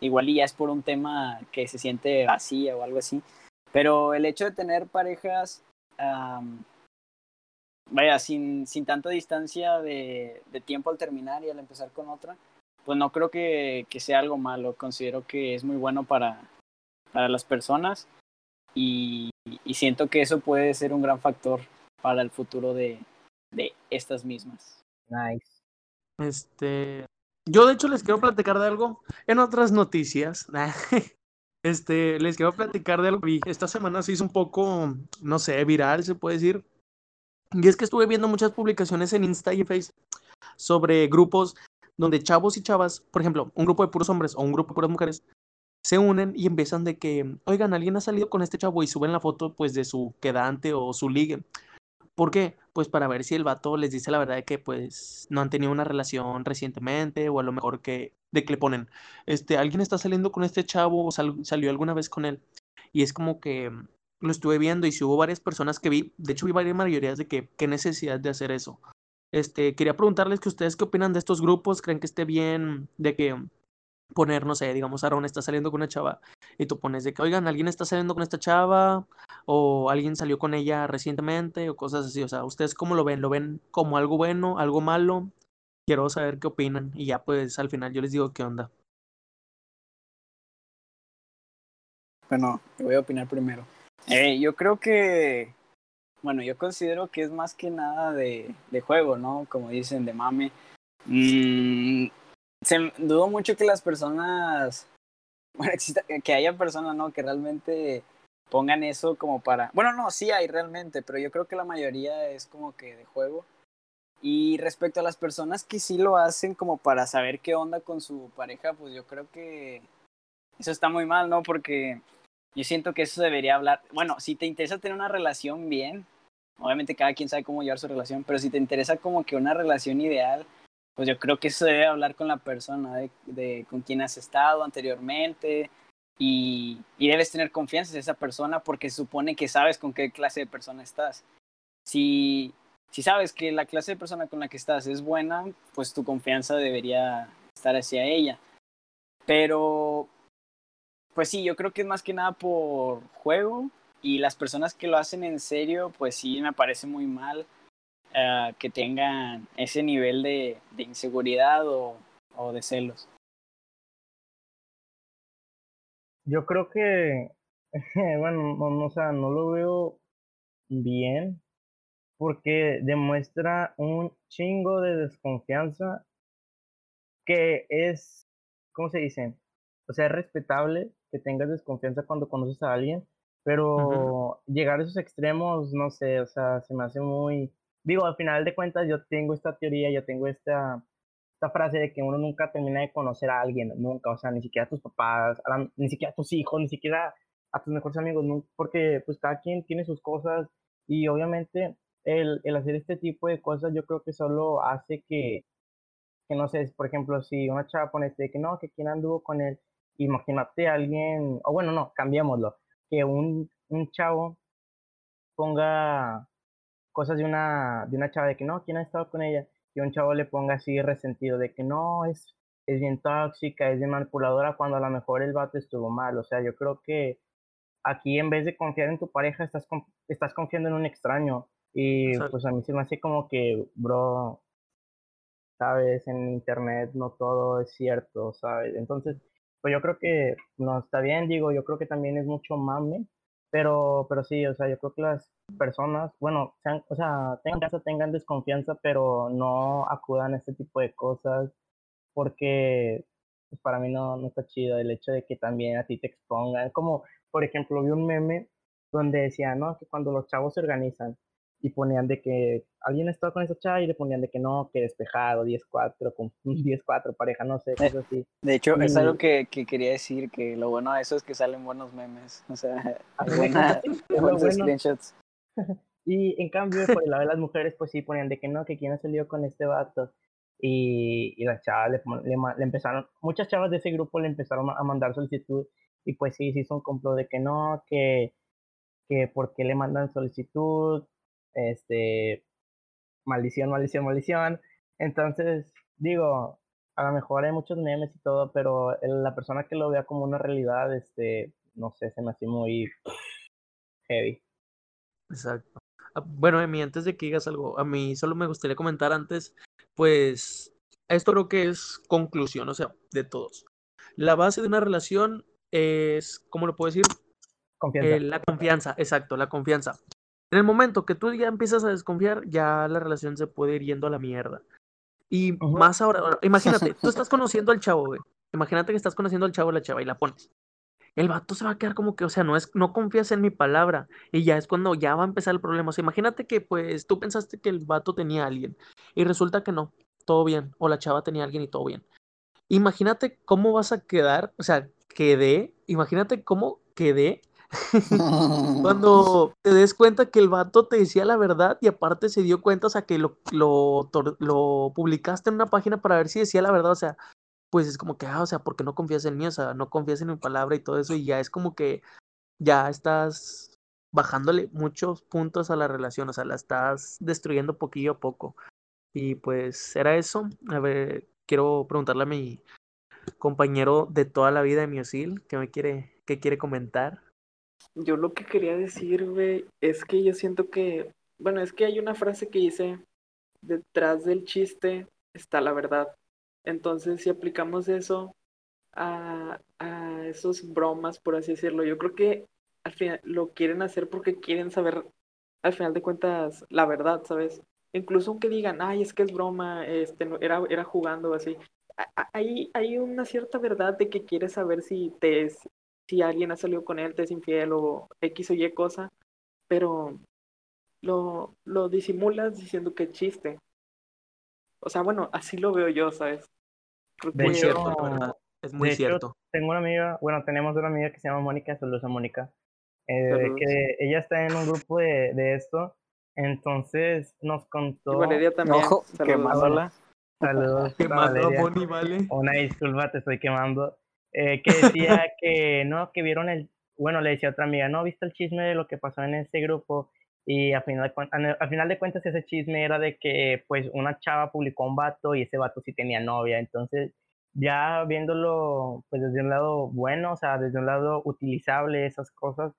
igual y ya es por un tema que se siente vacía o algo así. Pero el hecho de tener parejas, am, vaya, sin, sin tanta distancia de, de tiempo al terminar y al empezar con otra, pues no creo que, que sea algo malo. Considero que es muy bueno para, para las personas y, y siento que eso puede ser un gran factor para el futuro de, de estas mismas. Nice. Este, yo de hecho les quiero platicar de algo en otras noticias. Este, les quiero platicar de algo que. Esta semana se hizo un poco, no sé, viral, se puede decir. Y es que estuve viendo muchas publicaciones en Insta y en Face sobre grupos donde chavos y chavas, por ejemplo, un grupo de puros hombres o un grupo de puras mujeres, se unen y empiezan de que, oigan, alguien ha salido con este chavo y suben la foto pues de su quedante o su ligue. ¿Por qué? Pues para ver si el vato les dice la verdad de que pues no han tenido una relación recientemente o a lo mejor que de que le ponen, este, alguien está saliendo con este chavo o sal- salió alguna vez con él. Y es como que lo estuve viendo y si hubo varias personas que vi, de hecho vi varias mayorías de que qué necesidad de hacer eso. Este, quería preguntarles que ustedes qué opinan de estos grupos, creen que esté bien de que poner, no sé, digamos, Aaron está saliendo con una chava y tú pones de que, oigan, alguien está saliendo con esta chava o alguien salió con ella recientemente o cosas así. O sea, ¿ustedes cómo lo ven? ¿Lo ven como algo bueno, algo malo? Quiero saber qué opinan y ya pues al final yo les digo qué onda. Bueno, voy a opinar primero. Eh, yo creo que, bueno, yo considero que es más que nada de, de juego, ¿no? Como dicen, de mame. Mm, se, dudo mucho que las personas, bueno, que haya personas, ¿no? Que realmente pongan eso como para, bueno, no, sí hay realmente, pero yo creo que la mayoría es como que de juego. Y respecto a las personas que sí lo hacen como para saber qué onda con su pareja, pues yo creo que eso está muy mal, ¿no? Porque yo siento que eso debería hablar. Bueno, si te interesa tener una relación bien, obviamente cada quien sabe cómo llevar su relación, pero si te interesa como que una relación ideal, pues yo creo que eso debe hablar con la persona, de, con quien has estado anteriormente y, y, debes tener confianza en esa persona porque supone que sabes con qué clase de persona estás. Si, si sabes que la clase de persona con la que estás es buena, pues tu confianza debería estar hacia ella. Pero pues sí, yo creo que es más que nada por juego y las personas que lo hacen en serio, pues sí, me parece muy mal uh, que tengan ese nivel de, de inseguridad o, o, de celos. Yo creo que, bueno, no, no, o sea, no lo veo bien porque demuestra un chingo de desconfianza que es, ¿cómo se dice? O sea, es respetable que tengas desconfianza cuando conoces a alguien, pero uh -huh. llegar a esos extremos, no sé, o sea, se me hace muy... Digo, al final de cuentas yo tengo esta teoría, yo tengo esta, esta frase de que uno nunca termina de conocer a alguien, nunca, o sea, ni siquiera a tus papás, a la, ni siquiera a tus hijos, ni siquiera a tus mejores amigos, porque pues cada quien tiene sus cosas y obviamente el, el hacer este tipo de cosas yo creo que solo hace que, que no sé, por ejemplo, si una chava pone este, que no, que quien anduvo con él, imagínate a alguien, o bueno, no, cambiémoslo, que un, un chavo ponga cosas de una, de una chava de que no, ¿quién ha estado con ella? Y un chavo le ponga así resentido de que no, es, es bien tóxica, es bien manipuladora, cuando a lo mejor el vato estuvo mal. O sea, yo creo que aquí en vez de confiar en tu pareja, estás, estás confiando en un extraño. Y Exacto. pues a mí se me hace como que, bro, sabes, en internet no todo es cierto, ¿sabes? Entonces, pues yo creo que no está bien, digo, yo creo que también es mucho mame, pero, pero sí, o sea, yo creo que las personas, bueno, sean, o sea, tengan casa, tengan desconfianza, pero no acudan a este tipo de cosas, porque pues para mí no, no está chido el hecho de que también a ti te expongan. Como, por ejemplo, vi un meme donde decía, no, que cuando los chavos se organizan y ponían de que alguien estaba con esa chava y le ponían de que no, que despejado, 10-4, con 10-4 pareja, no sé, cosas así. De hecho, y... es algo que, que, quería decir, que lo bueno de eso es que salen buenos memes, o sea, buena, buenos bueno. screenshots. Y en cambio, por el lado de las mujeres, pues sí ponían de que no, que quién ha salido con este vato. Y, y las chavas le, le, le, empezaron, muchas chavas de ese grupo le empezaron a mandar solicitud. Y pues sí, sí, son complot de que no, que, que por qué le mandan solicitud, este, maldición, maldición, maldición. Entonces, digo, a lo mejor hay muchos memes y todo, pero la persona que lo vea como una realidad, este, no sé, se me hace muy heavy. Exacto. Bueno, Emi, antes de que digas algo, a mí solo me gustaría comentar antes, pues, esto creo que es conclusión, o sea, de todos. La base de una relación es, ¿cómo lo puedo decir? Confianza. Eh, la confianza, exacto, la confianza. En el momento que tú ya empiezas a desconfiar, ya la relación se puede ir yendo a la mierda. Y uh -huh. más ahora, imagínate, tú estás conociendo al chavo, güey. Imagínate que estás conociendo al chavo o la chava y la pones. El vato se va a quedar como que, o sea, no es, no confías en mi palabra. Y ya es cuando ya va a empezar el problema. O sea, imagínate que pues tú pensaste que el vato tenía a alguien. Y resulta que no, todo bien. O la chava tenía a alguien y todo bien. Imagínate cómo vas a quedar, o sea, quedé, imagínate cómo quedé Cuando te des cuenta que el vato te decía la verdad y aparte se dio cuenta, o sea, que lo, lo, publicaste en una página para ver si decía la verdad, o sea, pues es como que, ah, o sea, porque no confías en mí, o sea, no confías en mi palabra y todo eso, y ya es como que ya estás bajándole muchos puntos a la relación, o sea, la estás destruyendo poquillo a poco. Y pues era eso. A ver, quiero preguntarle a mi compañero de toda la vida de Miosil, que me quiere, que quiere comentar. Yo lo que quería decir, güey, es que yo siento que, bueno, es que hay una frase que dice, detrás del chiste está la verdad. Entonces, si aplicamos eso a, a esos bromas, por así decirlo, yo creo que al final lo quieren hacer porque quieren saber, al final de cuentas, la verdad, ¿sabes? Incluso aunque digan, ay, es que es broma, este, era, era jugando así. Hay, hay una cierta verdad de que quieres saber si te es, si alguien ha salido con él, te es infiel o X o Y cosa, pero lo, lo disimulas diciendo que es chiste. O sea, bueno, así lo veo yo, ¿sabes? Creo De Muy cierto, la verdad. Es muy de hecho, cierto. tengo una amiga, bueno, tenemos una amiga que se llama Mónica, saludos a Mónica, eh, que ella está en un grupo de, de esto, entonces nos y contó, Valeria también. Ojo, saludos. quemándola. saludos Que a vale. Una disculpa, te estoy quemando. Eh, que decía que no, que vieron el. Bueno, le decía a otra amiga, no, ¿viste el chisme de lo que pasó en ese grupo? Y a final, al final de cuentas, ese chisme era de que, pues, una chava publicó un vato y ese vato sí tenía novia. Entonces, ya viéndolo, pues, desde un lado bueno, o sea, desde un lado utilizable, esas cosas,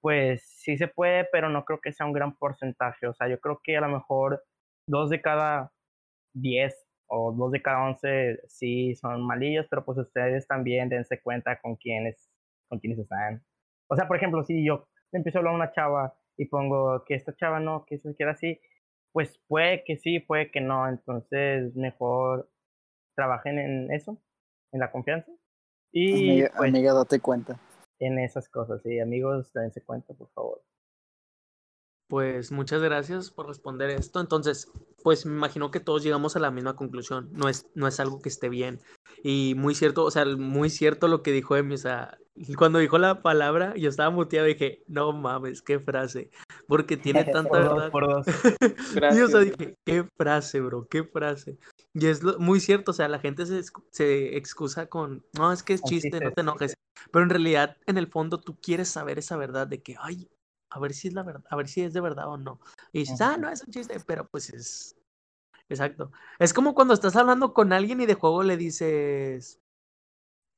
pues sí se puede, pero no creo que sea un gran porcentaje. O sea, yo creo que a lo mejor dos de cada 10 o dos de cada 11 sí son malillos, pero pues ustedes también dense cuenta con quiénes, con quiénes están. O sea, por ejemplo, si yo empiezo a hablar a una chava y pongo que esta chava no, que se quiera así, pues puede que sí, puede que no. Entonces, mejor trabajen en eso, en la confianza. Y Amiga, pues amiga, date cuenta. en esas cosas, sí, amigos, dense cuenta, por favor. Pues muchas gracias por responder esto. Entonces, pues me imagino que todos llegamos a la misma conclusión. No es, no es algo que esté bien. Y muy cierto, o sea, muy cierto lo que dijo Emi. O sea, cuando dijo la palabra, yo estaba muteado y dije, no mames, qué frase. Porque tiene tanta Por dos, verdad. por dos. Y o sea, Gracias. dije, qué frase, bro, qué frase. Y es lo- muy cierto, o sea, la gente se, se excusa con, no, es que es chiste, no te enojes. Pero en realidad, en el fondo, tú quieres saber esa verdad de que, ay, a ver si es la verdad, a ver si es de verdad o no. Y dices, ah, no, es un chiste, pero pues es. Exacto. Es como cuando estás hablando con alguien y de juego le dices.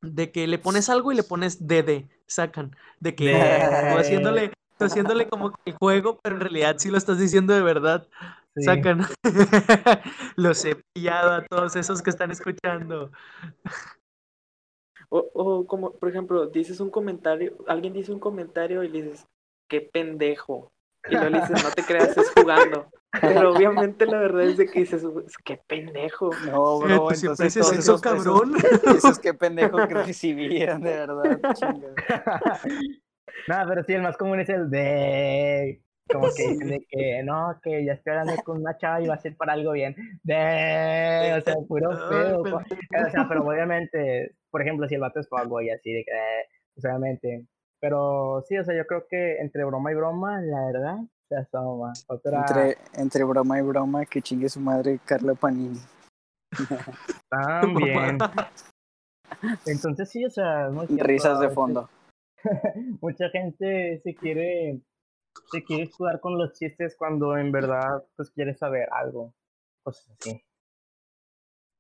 De que le pones algo y le pones DD, sacan. De que tú haciéndole, tú haciéndole como que el juego, pero en realidad sí lo estás diciendo de verdad. Sí. Sacan. Los he pillado a todos esos que están escuchando. O, o como, por ejemplo, dices un comentario, alguien dice un comentario y le dices, qué pendejo. Y luego le dices, no te creas, es jugando. Pero obviamente la verdad es de que dices, qué pendejo. No, Eh, bro, pues siempre entonces dices todos eso, esos, cabrón. esos, esos qué pendejos que recibían, de verdad. chingada. No, pero sí, el más común es el de. Como que dicen de que no, que ya estoy hablando con una chava y va a ser para algo bien. De. O sea, puro feo. pendejo. O sea, pero obviamente, por ejemplo, si el vato es y así de que. eh, pues obviamente. Pero sí, o sea, yo creo que entre broma y broma, la verdad, se asoma. Otra. Entre, entre broma y broma, que chingue su madre Carla Panini. También. Entonces sí, o sea, cierto, Risas de fondo. mucha gente se quiere se quiere escudar con los chistes cuando en verdad pues quiere saber algo cosas así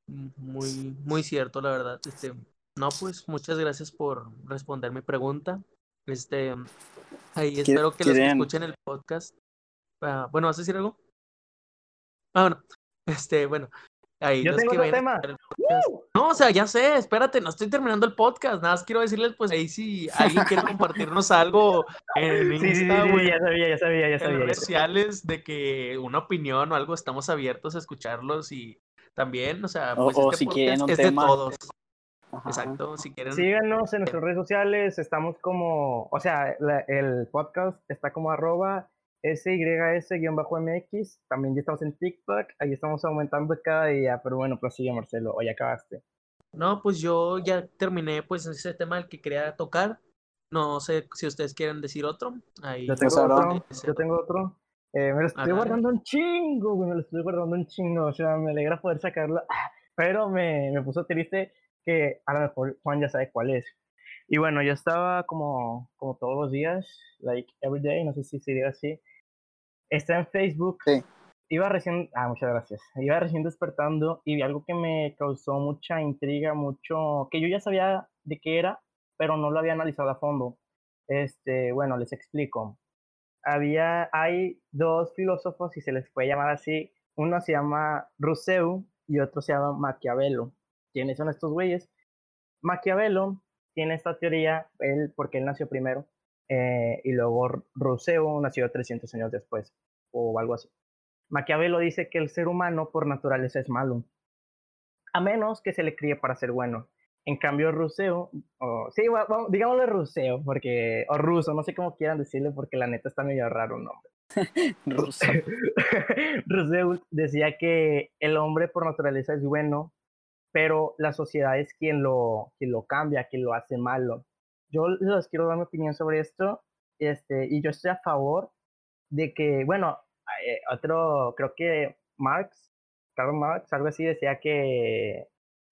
Muy, muy cierto, la verdad. Este, no, pues muchas gracias por responder mi pregunta. Este, ahí espero que los que quieren- escuchen el podcast. ah, bueno, ¿vas a decir algo? Ah, bueno. Este, bueno. Ahí Yo los tengo que otro tema. No, o sea, ya sé, espérate, no estoy terminando el podcast. Nada más quiero decirles, pues ahí si alguien quiere compartirnos algo en sí, sí, sí, Insta sí, o en- ya sabía ya sabía ya en sabía, ya redes sociales de que una opinión o algo estamos abiertos a escucharlos y también, o sea, O- pues o este si quieren un es tema. de todos. Ajá. Exacto, si quieren. síganos en nuestras redes sociales estamos como o sea la- el podcast está como arroba sys-mx también ya estamos en TikTok ahí estamos aumentando cada día pero bueno prosigue Marcelo ya acabaste No, pues yo ya terminé pues ese tema del que quería tocar. No sé si ustedes quieren decir otro. Ahí. Yo tengo Pues ahora- otro. Yo tengo otro. Eh, me lo estoy Dale. guardando un chingo, güey. Me lo estoy guardando un chingo. O sea, me alegra poder sacarlo. Pero me, me puso triste que a lo mejor Juan ya sabe cuál es. Y bueno, yo estaba como, como todos los días, like every day, no sé si sería así. Está en Facebook. Sí. Iba recién, ah, muchas gracias. Iba recién despertando y vi algo que me causó mucha intriga, mucho, que yo ya sabía de qué era, pero no lo había analizado a fondo. Este, bueno, les explico. Había, hay dos filósofos, si se les puede llamar así. Uno se llama Rousseau y otro se llama Maquiavelo. ¿Quiénes son estos güeyes? Maquiavelo tiene esta teoría, él, porque él nació primero, eh, y luego Rousseau nació 300 años después, o algo así. Maquiavelo dice que el ser humano por naturaleza es malo, a menos que se le críe para ser bueno. En cambio, Rousseau, o sí, va- digámosle Rousseau, porque, o ruso, no sé cómo quieran decirle, porque la neta está medio raro el nombre. Ruso. Rousseau decía que el hombre por naturaleza es bueno, pero la sociedad es quien lo, quien lo cambia, quien lo hace malo. Yo les quiero dar mi opinión sobre esto, este, y yo estoy a favor de que, bueno, eh, otro, creo que Marx, Karl Marx, algo así, decía que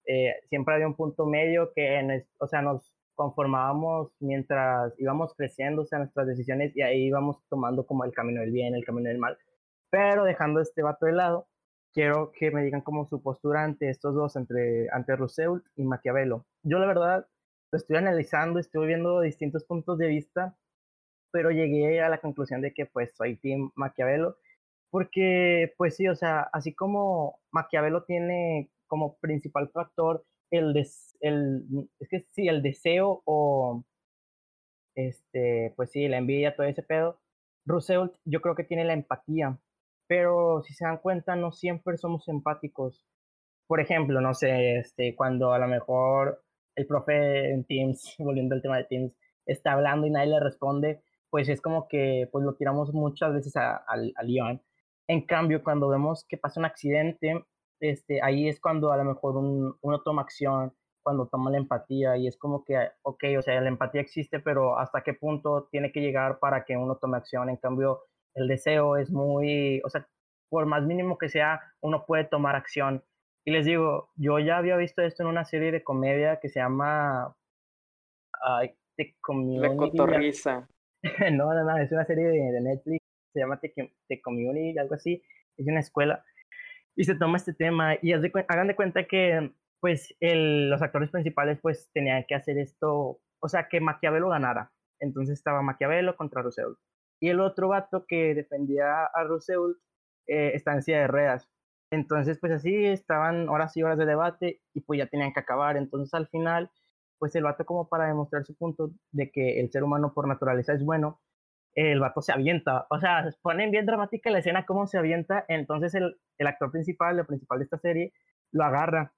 eh, siempre había un punto medio que, en o sea, nos conformábamos mientras íbamos creciendo, o sea, nuestras decisiones, y ahí íbamos tomando como el camino del bien, el camino del mal. Pero dejando este vato de lado, quiero que me digan como su postura ante estos dos, entre, ante Rousseau y Maquiavelo. Yo la verdad lo estoy analizando, estoy viendo distintos puntos de vista, pero llegué a la conclusión de que pues soy Team Maquiavelo, porque pues sí, o sea, así como Maquiavelo tiene como principal factor el, des- el es que sí, el deseo o este, pues sí, la envidia, todo ese pedo, Rousseau yo creo que tiene la empatía, pero si se dan cuenta, no siempre somos empáticos. Por ejemplo, no sé, este, cuando a lo mejor el profe en Teams, volviendo al tema de Teams, está hablando y nadie le responde, pues es como que pues lo tiramos muchas veces a, león. En cambio, cuando vemos que pasa un accidente, este, ahí es cuando a lo mejor un- uno toma acción, cuando toma la empatía y es como que, ok, o sea, la empatía existe, pero hasta qué punto tiene que llegar para que uno tome acción. En cambio, el deseo es muy, o sea, por más mínimo que sea, uno puede tomar acción. Y les digo, yo ya había visto esto en una serie de comedia que se llama ay, The La Community. cotorriza. no, no, no, es una serie de, de Netflix, se llama The, The Community, algo así, es una escuela, y se toma este tema, y de hagan de cuenta que, pues, el, los actores principales, pues, tenían que hacer esto, o sea, que Maquiavelo ganara, entonces estaba Maquiavelo contra Rousseau, y el otro vato que defendía a Rousseau eh, está en silla de ruedas, entonces, pues, así estaban horas y horas de debate, y pues ya tenían que acabar, entonces, al final, pues el vato como para demostrar su punto de que el ser humano por naturaleza es bueno, el vato se avienta. O sea, ponen bien dramática la escena cómo se avienta, entonces el, el actor principal, el principal de esta serie, lo agarra.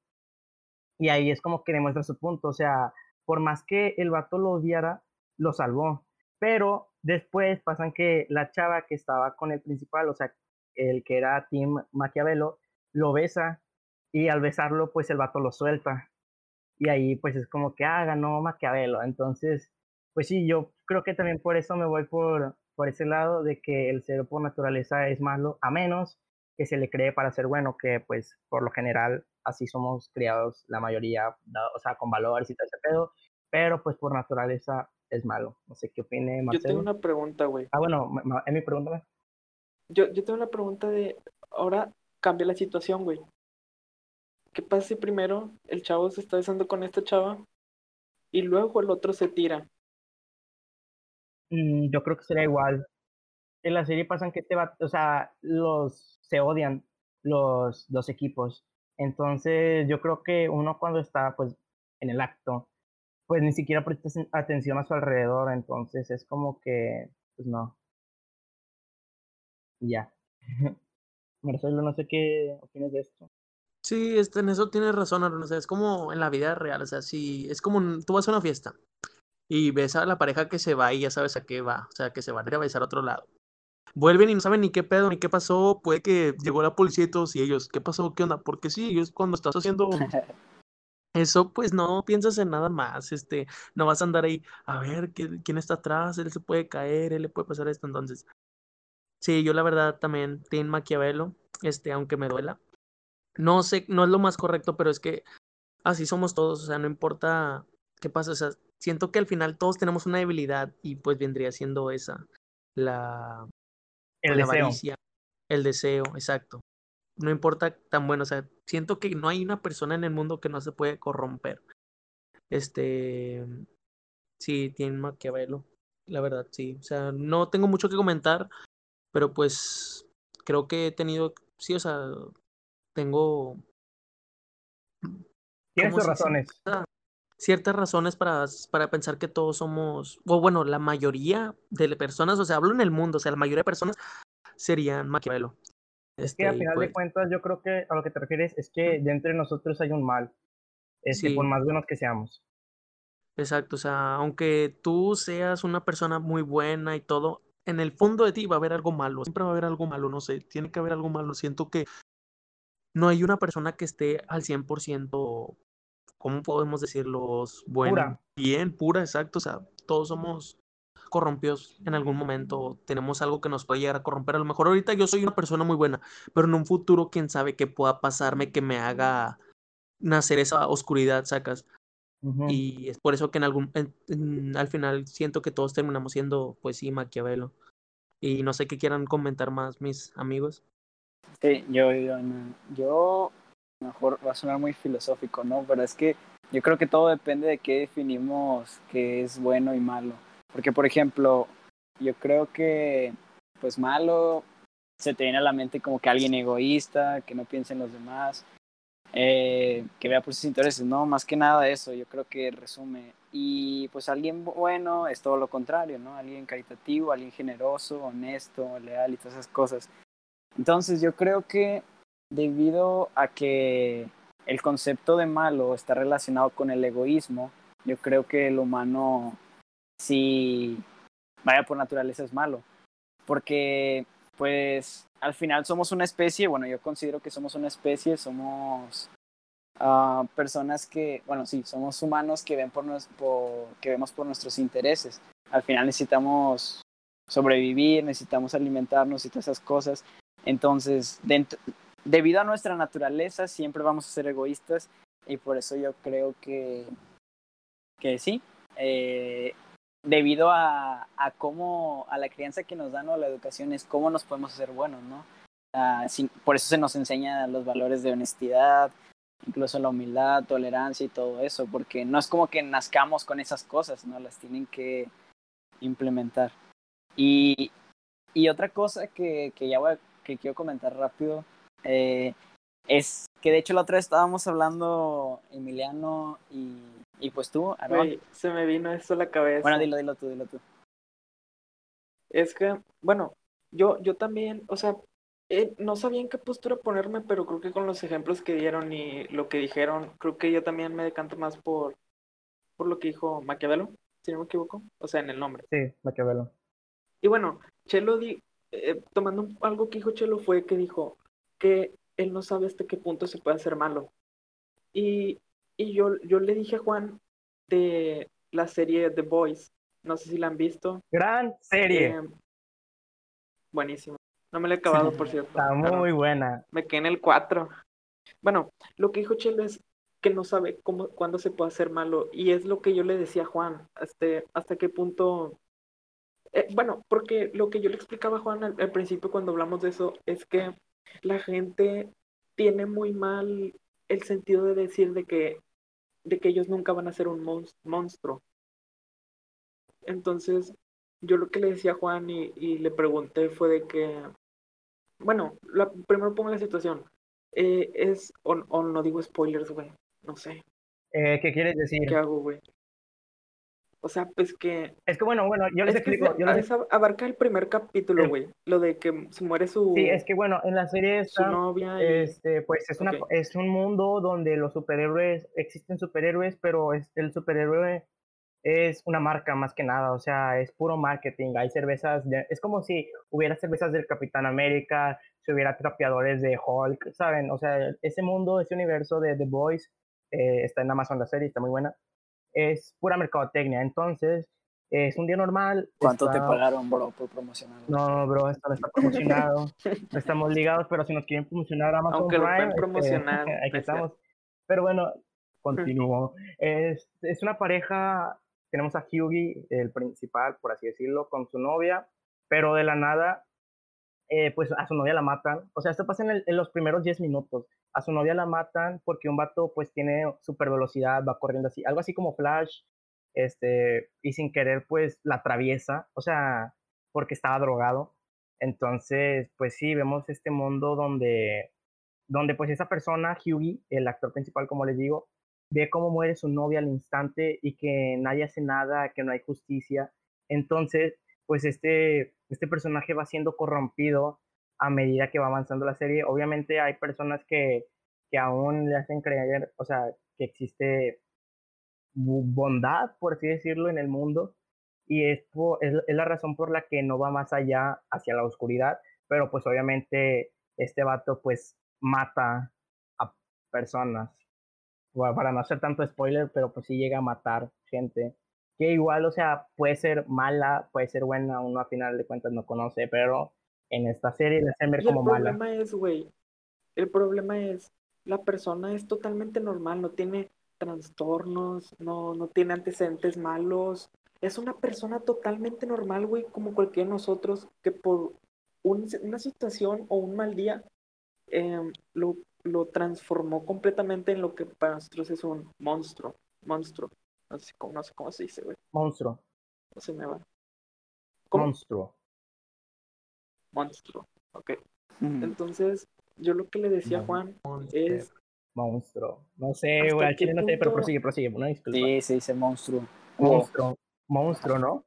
Y ahí es como que demuestra su punto. O sea, por más que el vato lo odiara, lo salvó. Pero después pasan que la chava que estaba con el principal, o sea, el que era Tim Maquiavelo, lo besa y al besarlo, pues el vato lo suelta y ahí pues es como que, ah, ganó Maquiavelo. Entonces, pues sí, yo creo que también por eso me voy por, por ese lado de que el ser por naturaleza es malo, a menos que se le cree para ser bueno, que pues por lo general así somos criados la mayoría, o sea, con valores y todo ese pedo, pero pues por naturaleza es malo. No sé qué opine Yo Marcelo. tengo una pregunta, güey. Ah, bueno, ma- Emi, pregúntame. Yo, yo tengo una pregunta de, ahora cambia la situación, güey. ¿Qué pasa si primero el chavo se está besando con esta chava y luego el otro se tira? Mm, yo creo que sería igual. En la serie pasan que este va, o sea, los se odian los dos equipos. Entonces, yo creo que uno cuando está pues en el acto, pues ni siquiera presta aten- atención a su alrededor, entonces es como que pues no. Ya. Marcelo, no sé qué opinas de esto. Sí, este, en eso tienes razón, Aaron. O sea, es como en la vida real. O sea, si es como tú vas a una fiesta y ves a la pareja que se va y ya sabes a qué va. O sea, que se van a ir a besar a otro lado. Vuelven y no saben ni qué pedo, ni qué pasó. Puede que llegó la policía y todos y ellos, ¿qué pasó? ¿Qué onda? Porque sí, ellos cuando estás haciendo eso pues no piensas en nada más, este, no vas a andar ahí, a ver quién está atrás, él se puede caer, él le puede pasar esto, entonces, sí, yo la verdad también, Team Maquiavelo, este, aunque me duela, no sé, no es lo más correcto, pero es que así somos todos, o sea, no importa qué pasa, o sea, siento que al final todos tenemos una debilidad y pues vendría siendo esa, la, El pues, la deseo. avaricia, el deseo, exacto. No importa tan bueno, o sea, siento que no hay una persona en el mundo que no se puede corromper. Este, sí, tiene Maquiavelo, la verdad, sí. O sea, no tengo mucho que comentar, pero pues creo que he tenido, sí, o sea, tengo Tienes razones. Ah, ciertas razones para, para pensar que todos somos, o bueno, la mayoría de personas, o sea, hablo en el mundo, o sea, la mayoría de personas serían Maquiavelo. Es que a Este, final de pues, cuentas yo creo que a lo que te refieres es que de entre nosotros hay un mal, este, por Sí. más buenos que seamos. exacto, o sea, aunque tú seas una persona muy buena y todo, en el fondo de ti va a haber algo malo, siempre va a haber algo malo, no sé, tiene que haber algo malo. Siento que no hay una persona que esté al 100%, ¿cómo podemos decirlo? Buena, Pura. bien, pura, exacto, o sea, todos somos corrompidos en algún momento, tenemos algo que nos puede llegar a corromper. A lo mejor ahorita yo soy una persona muy buena, pero en un futuro, quién sabe qué pueda pasarme que me haga nacer esa oscuridad, sacas. Y es por eso que en algún, en- en- al final siento que todos terminamos siendo, pues sí, Maquiavelo. Y no sé qué quieran comentar más mis amigos. Sí, yo, yo, yo, mejor va a sonar muy filosófico, ¿no? Pero es que yo creo que todo depende de qué definimos que es bueno y malo. Porque, por ejemplo, yo creo que, pues malo, se te viene a la mente como que alguien egoísta, que no piense en los demás, eh, que vea por sus intereses, no, más que nada eso, yo creo que resume. Y pues alguien bueno es todo lo contrario, ¿no? Alguien caritativo, alguien generoso, honesto, leal y todas esas cosas. Entonces yo creo que debido a que el concepto de malo está relacionado con el egoísmo, yo creo que el humano sí, vaya por naturaleza es malo. Porque pues al final somos una especie, bueno, yo considero que somos una especie, somos uh, personas que, bueno, sí, somos humanos que, ven por, nos, por, que vemos por nuestros intereses. Al final necesitamos sobrevivir, necesitamos alimentarnos y todas esas cosas. Entonces, dentro, debido a nuestra naturaleza, siempre vamos a ser egoístas y por eso yo creo que, que sí, eh, debido a, cómo, a la crianza que nos dan o la educación es cómo nos podemos hacer buenos, ¿no? Sin, por eso se nos enseña los valores de honestidad, incluso la humildad, tolerancia y todo eso, porque no es como que nazcamos con esas cosas, ¿no? Las tienen que implementar. Y, y otra cosa que, que ya voy a, que quiero comentar rápido eh, es que de hecho la otra vez estábamos hablando Emiliano y, y pues tú, se me vino esto a la cabeza. Bueno, dilo, dilo tú, dilo tú. Es que, bueno, yo, yo también, o sea, eh, no sabía en qué postura ponerme, pero creo que con los ejemplos que dieron y lo que dijeron, creo que yo también me decanto más por, por lo que dijo Maquiavelo, si no me equivoco, o sea, en el nombre. Sí, Maquiavelo. Y bueno, Chelo, di, eh, tomando algo que dijo Chelo fue que dijo que él no sabe hasta qué punto se puede hacer malo. Y, y yo, yo le dije a Juan de la serie The Boys, no sé si la han visto. Gran serie. Eh, buenísimo. No me la he acabado, por cierto. Está muy buena. Me quedé en el 4. Bueno, lo que dijo Chelo es que no sabe cómo, cuándo se puede hacer malo. Y es lo que yo le decía a Juan, este, hasta qué punto eh, bueno, porque lo que yo le explicaba a Juan al, al, principio cuando hablamos de eso es que la gente tiene muy mal el sentido de decir de que, de que ellos nunca van a ser un monstruo. Entonces, yo lo que le decía a Juan y, y le pregunté fue de que, bueno, la, primero pongo la situación. Eh, es, o, o, no digo spoilers, güey, no sé. Eh, ¿Qué quieres decir? ¿Qué hago, güey? O sea, pues que. Es que bueno, bueno, yo les es explico. Que yo les... abarca el primer capítulo, güey. Lo de que se muere su. Sí, es que bueno, en la serie su está, novia. Y... Este, pues es, una, okay. es un mundo donde los superhéroes, existen superhéroes, pero este, el superhéroe es una marca más que nada, o sea, es puro marketing. Hay cervezas, de, es como si hubiera cervezas del Capitán América, si hubiera trapeadores de Hulk, ¿saben? O sea, ese mundo, ese universo de The Boys eh, está en Amazon la serie, está muy buena. Es pura mercadotecnia, entonces es un día normal. ¿Cuánto te está- pagaron, bro, por promocionarlo? No, bro, esto no está promocionado. no estamos ligados, pero si nos quieren promocionar Amazon Aunque lo Prime, pueden este, promocionar, aquí no es estamos. Pero bueno, continúo. es, es una pareja, tenemos a Hughie, el principal, por así decirlo, con su novia, pero de la nada, eh, pues a su novia la matan. O sea, esto pasa en, el- en los primeros 10 minutos. A su novia la matan porque un vato pues tiene super velocidad, va corriendo así, algo así como Flash, este, y sin querer pues la atraviesa, o sea, porque estaba drogado. Entonces, pues sí, vemos este mundo donde, donde pues esa persona, Hughie, el actor principal, como les digo, ve cómo muere su novia al instante y que nadie hace nada, que no hay justicia. Entonces, pues este, este personaje va siendo corrompido a medida que va avanzando la serie. Obviamente hay personas que, que aún le hacen creer, o sea, que existe bondad, por así decirlo, en el mundo. Y es, es, la razón por la que no va más allá hacia la oscuridad. Pero pues obviamente este vato pues mata a personas. Para no hacer tanto spoiler, pero pues sí llega a matar gente. Que igual, o sea, puede ser mala, puede ser buena, uno a final de cuentas no conoce, pero en esta serie la hacen ver Y el como mala. problema es, güey, el problema es, la persona es totalmente normal, no tiene trastornos, no, no tiene antecedentes malos. Es una persona totalmente normal, güey, como cualquiera de nosotros, que por un- una situación o un mal día em, lo, lo transformó completamente en lo que para nosotros es un monstruo. Monstruo. No sé cómo, no sé cómo se dice, güey. Monstruo, No se me va. ¿Cómo? monstruo. Monstruo. Ok. Entonces, yo lo que le decía a Juan Monster. es Monstruo. No sé, ¿Hasta güey, al chile no sé, pero prosigue, prosigue. Una disculpa. Sí, se dice monstruo. O- Monstruo. Monstruo, ¿no?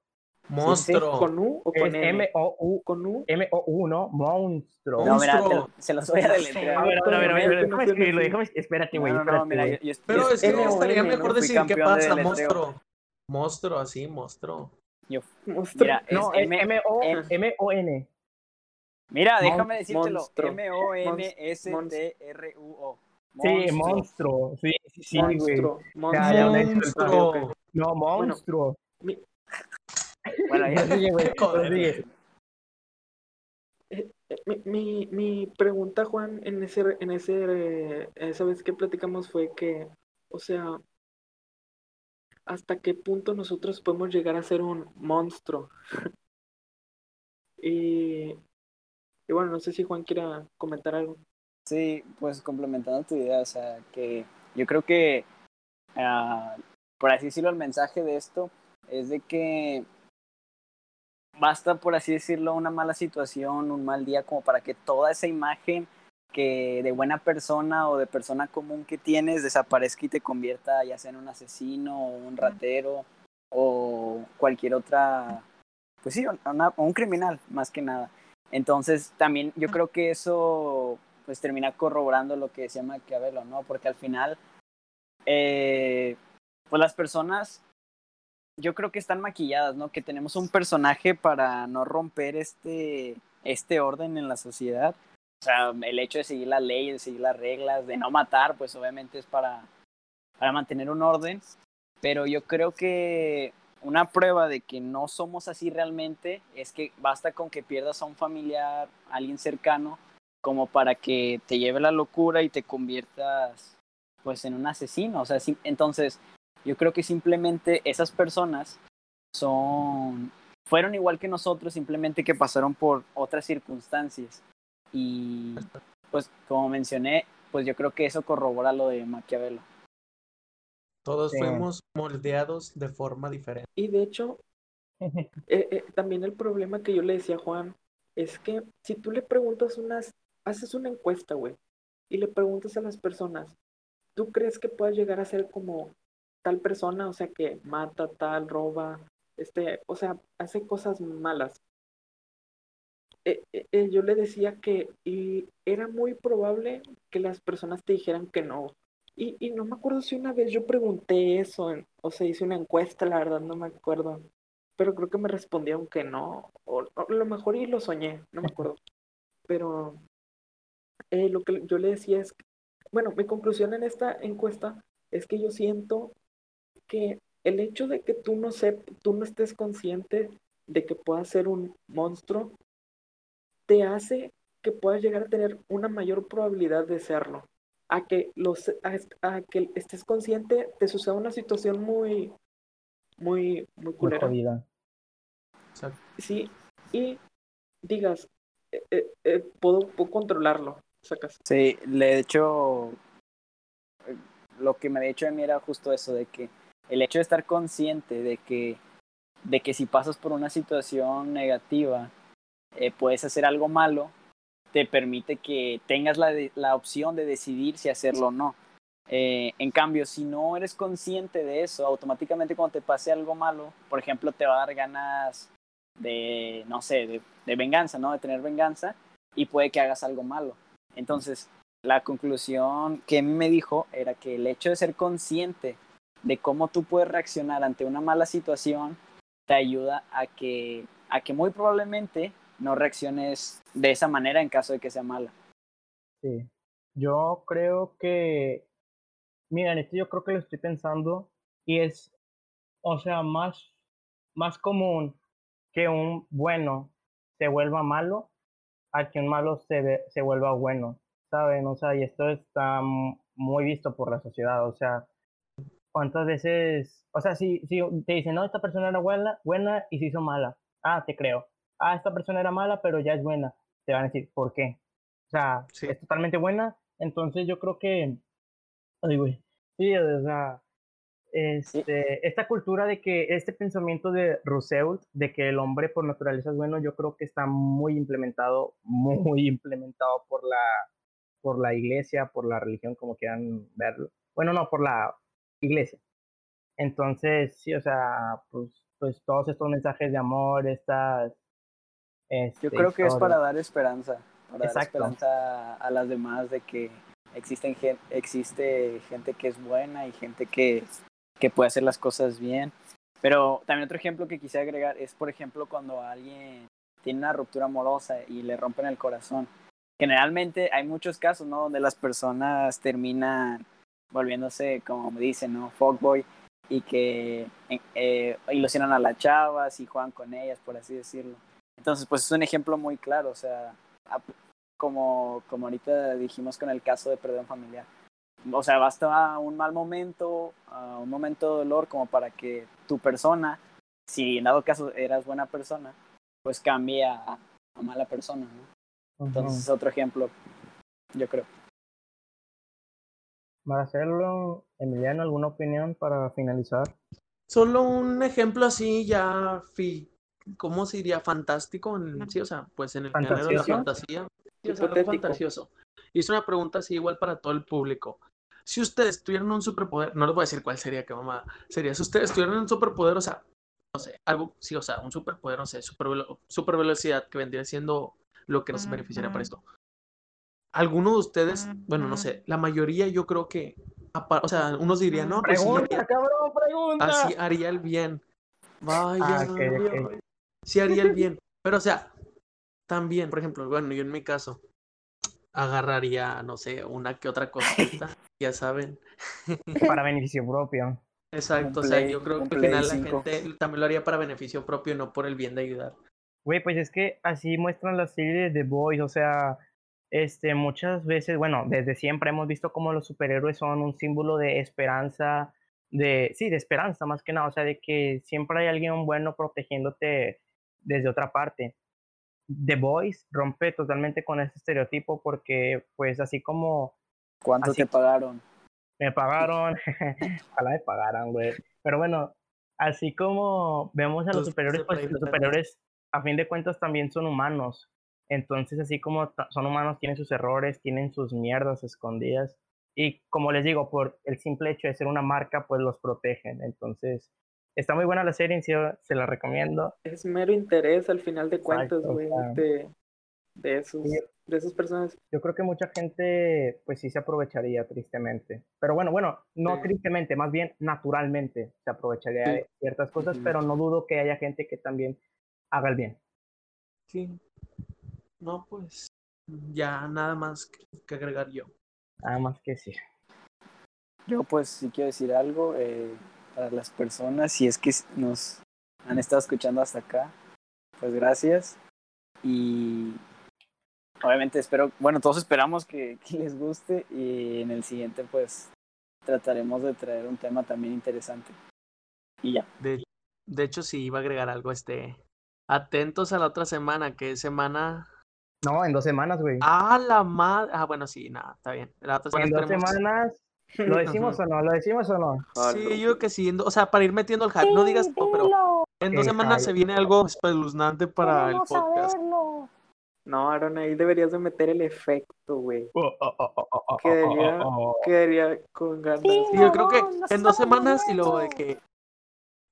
Monstruo. ¿Con U o Es con M? M-O-U. ¿Con U? M-O-U, ¿no? Monstruo. No, mira, se los voy a A deletrear. ver, a ver, a ver, a ver, déjame no escribirlo, déjame, espérate, güey, No, no, no, espérate, mira, güey. yo, yo- Pero es que O estaría mejor decir qué pasa, monstruo. Monstruo, así, monstruo. yo- Monstruo. mira, es No, es M- M-O- M- M-O-N. Mira, Mon- déjame decírtelo. monstruo. M-O-N-S-T-R-U-O. Sí, Monstruo. Sí, sí, sí, güey. monstruo. Monstruo. No, monstruo. Mi- Bueno, ya. Prosigue, güey, Joder. prosigue. Mi, mi, mi pregunta, Juan, en ese, en ese, eh, esa vez que platicamos fue que, o sea, ¿hasta qué punto nosotros podemos llegar a ser un monstruo? y, y bueno, no sé si Juan quiera comentar algo. Sí, pues complementando tu idea, o sea, que yo creo que, ah, por así decirlo, el mensaje de esto es de que basta, por así decirlo, una mala situación, un mal día, como para que toda esa imagen que de buena persona o de persona común que tienes desaparezca y te convierta ya sea en un asesino o un ratero o cualquier otra, pues sí, una- un criminal más que nada. Entonces también yo creo que eso pues termina corroborando lo que decía Maquiavelo, ¿no? Porque al final, eh, pues las personas, yo creo que están maquilladas, ¿no? Que tenemos un personaje para no romper este, este orden en la sociedad. O sea, el hecho de seguir la ley, de seguir las reglas, de no matar, pues obviamente es para, para mantener un orden. Pero yo creo que una prueba de que no somos así realmente es que basta con que pierdas a un familiar, a alguien cercano, como para que te lleve la locura y te conviertas pues en un asesino. O sea, entonces yo creo que simplemente esas personas son fueron igual que nosotros, simplemente que pasaron por otras circunstancias. Y pues como mencioné, pues yo creo que eso corrobora lo de Maquiavelo. Todos Sí. fuimos moldeados de forma diferente. Y de hecho, eh, eh, también el problema que yo le decía a Juan es que si tú le preguntas unas, haces una encuesta, güey, y le preguntas a las personas, ¿tú crees que puedas llegar a ser como tal persona? O sea, que mata, tal, roba, este, o sea, hace cosas malas. Eh, eh, eh, yo le decía que y era muy probable que las personas te dijeran que no. Y, y no me acuerdo si una vez yo pregunté eso, o sea, hice una encuesta, la verdad, no me acuerdo. Pero creo que me respondieron que no. O, o lo mejor y lo soñé, no me acuerdo. Pero eh, lo que yo le decía es, que- bueno, mi conclusión en esta encuesta es que yo siento que el hecho de que tú no, sep tú no estés consciente de que puedas ser un monstruo, te hace que puedas llegar a tener una mayor probabilidad de serlo. A que, los, a, que estés consciente te suceda una situación muy, muy, muy culera. Sí, y digas, eh, eh, eh, puedo, puedo, controlarlo. Sacas. Sí, de hecho, lo que me ha dicho de mí era justo eso, de que el hecho de estar consciente de que, de que si pasas por una situación negativa, puedes hacer algo malo, te permite que tengas la, la opción de decidir si hacerlo o no. Eh, en cambio, si no eres consciente de eso, automáticamente cuando te pase algo malo, por ejemplo, te va a dar ganas de, no sé, de, de venganza, ¿no? De tener venganza y puede que hagas algo malo. Entonces, la conclusión que me dijo era que el hecho de ser consciente de cómo tú puedes reaccionar ante una mala situación te ayuda a que, a que muy probablemente no reacciones de esa manera en caso de que sea mala. Sí, yo creo que, mira, en esto yo creo que lo estoy pensando y es, o sea, más, más común que un bueno se vuelva malo a que un malo se, se vuelva bueno, ¿saben? O sea, y esto está muy visto por la sociedad, o sea, ¿cuántas veces, o sea, si, si te dicen, no, esta persona era buena, buena y se hizo mala, ah, te creo, ah, esta persona era mala, pero ya es buena. Te van a decir, ¿por qué? O sea, es totalmente buena. Entonces yo creo que, ay, güey, sí, o sea, este, esta cultura de que este pensamiento de Rousseau, de que el hombre por naturaleza es bueno, yo creo que está muy implementado, muy implementado por la, por la iglesia, por la religión, como quieran verlo. Bueno, no, por la iglesia. Entonces, sí, o sea, pues, pues todos estos mensajes de amor, estas yo creo que es para dar esperanza, para dar esperanza a las demás de que existen existe gente que es buena y gente que, que puede hacer las cosas bien. Pero también otro ejemplo que quise agregar es, por ejemplo, cuando alguien tiene una ruptura amorosa y le rompen el corazón. Generalmente hay muchos casos, ¿no? Donde las personas terminan volviéndose, como me dicen, ¿no? Fuckboy y que eh, ilusionan a las chavas y juegan con ellas, por así decirlo. Entonces, pues es un ejemplo muy claro, o sea, como, como ahorita dijimos con el caso de perdón familiar. O sea, basta un mal momento, un momento de dolor como para que tu persona, si en dado caso eras buena persona, pues cambie a, mala persona, ¿no? Entonces, otro ejemplo, yo creo. Marcelo, Emiliano, ¿alguna opinión para finalizar? Solo un ejemplo así ya fi ¿cómo se diría? Fantástico, en, sí, o sea, pues en el género de la fantasía. Sí, fantasioso. Y es una pregunta así igual para todo el público. Si ustedes tuvieran un superpoder, no les voy a decir cuál sería, que mamá sería, si ustedes tuvieran un superpoder, o sea, no sé, algo, sí, o sea, un superpoder, no sé, super, super velocidad que vendría siendo lo que nos beneficiaría para esto. ¿Alguno de ustedes, bueno, no sé, la mayoría yo creo que, o sea, unos dirían, no, pues pregunta, cabrón, pregunta. Así haría el bien. Vaya, ah, sí haría el bien. Pero, o sea, también, por ejemplo, bueno, yo en mi caso, agarraría, no sé, una que otra cosita, ya saben. Para beneficio propio. Exacto, o sea, yo creo que al final la gente también lo haría para beneficio propio, no por el bien de ayudar. Güey, pues es que así muestran la serie de The Boys, o sea, este, muchas veces, bueno, desde siempre hemos visto como los superhéroes son un símbolo de esperanza, de, sí, de esperanza más que nada, o sea, de que siempre hay alguien bueno protegiéndote desde otra parte. The Voice rompe totalmente con ese estereotipo porque, pues, así como... ¿Cuánto te pagaron? Me pagaron, ojalá me pagaran, güey. Pero bueno, así como vemos a los superiores, pues los superiores, a fin de cuentas, también son humanos. Entonces, así como son humanos, tienen sus errores, tienen sus mierdas escondidas. Y como les digo, por el simple hecho de ser una marca, pues los protegen. Entonces, Está muy buena la serie, se la recomiendo. Es mero interés al final de cuentas, güey, de, de, esos, de esas personas. Yo creo que mucha gente, pues sí se aprovecharía tristemente. Pero bueno, bueno, no tristemente, más bien naturalmente se aprovecharía de ciertas cosas, pero no dudo que haya gente que también haga el bien. Sí. No, pues ya nada más que agregar yo. Nada más que sí. Yo pues sí quiero decir algo eh, para las personas, si es que nos han estado escuchando hasta acá, pues gracias. Y obviamente espero, bueno, todos esperamos que, que les guste y en el siguiente pues trataremos de traer un tema también interesante. Y ya. De, de hecho, sí iba a agregar algo, este. Atentos a la otra semana, que es semana. No, en dos semanas, güey. Ah, la madre. Ah, bueno, sí, nada, está bien. La otra semana en dos esperemos- semanas. ¿Lo decimos o no? ¿Lo decimos o no? Sí, yo creo que sí. O sea, para ir metiendo el hype. No digas todo, pero en dos Sí, semanas se viene algo espeluznante para el podcast. No, Aaron, ahí deberías de meter el efecto, güey. Oh, oh, oh, oh, oh, oh, Quedaría, oh, oh, oh. quedaría con ganas. Sí, yo creo que en dos semanas y luego de que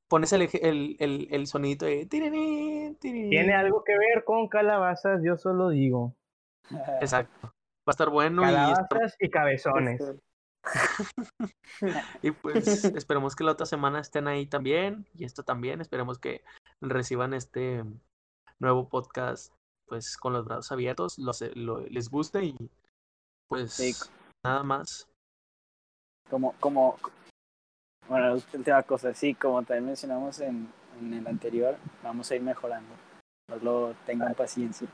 pones el, eje- el, el, el sonidito de. Tiene algo que ver con calabazas, yo solo digo. Exacto. Va a estar bueno y, esper- Calabazas y cabezones. Y pues esperemos que la otra semana estén ahí también y esto también. Esperemos que reciban este nuevo podcast pues con los brazos abiertos, los, lo- les guste y pues Sí. nada más. como, como, bueno, última cosa, sí, como también mencionamos en, en el anterior, vamos a ir mejorando. Solo tengan paciencia.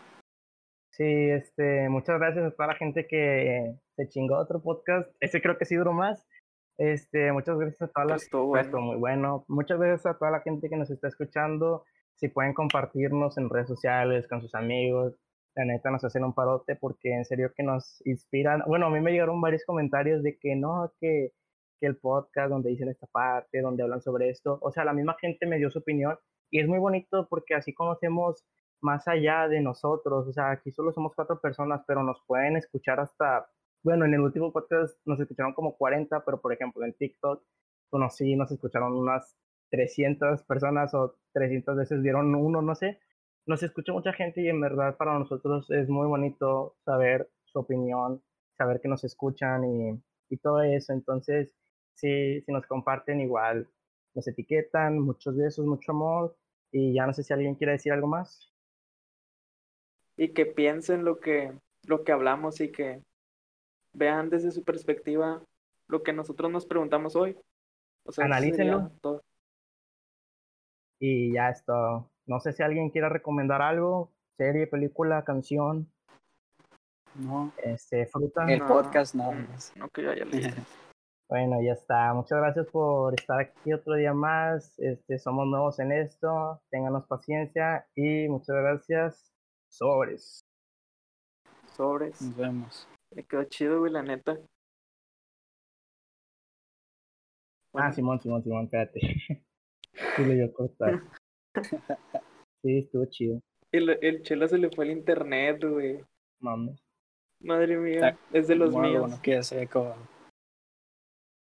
Sí, este, muchas gracias a toda la gente que se chingó otro podcast. Ese creo que sí duró más. Este, muchas gracias a todas las bueno. estuvo muy bueno. Muchas gracias a toda la gente que nos está escuchando. Si pueden compartirnos en redes sociales con sus amigos, la neta nos hacen un parote porque en serio que nos inspiran. Bueno, a mí me llegaron varios comentarios de que no, que, que el podcast donde dicen esta parte, donde hablan sobre esto, o sea, la misma gente me dio su opinión y es muy bonito porque así conocemos más allá de nosotros. O sea, aquí solo somos cuatro personas, pero nos pueden escuchar hasta, bueno, en el último podcast nos escucharon como 40, pero por ejemplo en TikTok conocí, nos escucharon unas 300 personas o 300 veces vieron uno, no sé. Nos escucha mucha gente y en verdad para nosotros es muy bonito saber su opinión, saber que nos escuchan y, y todo eso. Entonces, sí, si nos comparten igual, nos etiquetan, muchos besos, mucho amor. Y ya no sé si alguien quiere decir algo más. Y que piensen lo que, lo que hablamos y que vean desde su perspectiva lo que nosotros nos preguntamos hoy. O sea, Analícenlo. todo. Y ya esto. No sé si alguien quiera recomendar algo, serie, película, canción, No, este, fruta. el No, podcast no. mm, No, que yo haya leído. Bueno, ya está. Muchas gracias por estar aquí otro día más. Este, somos nuevos en esto. Ténganos paciencia y muchas gracias. Sobres. Sobres. Nos vemos. Me quedó chido, güey, la neta. Ah, Bueno, Simón, Simón, Simón, espérate. Sí, le dio cortar. Sí, estuvo chido. el, el chelo se le fue el internet, güey. Mames. Madre mía, Está- es de los míos. Bueno, que ya se como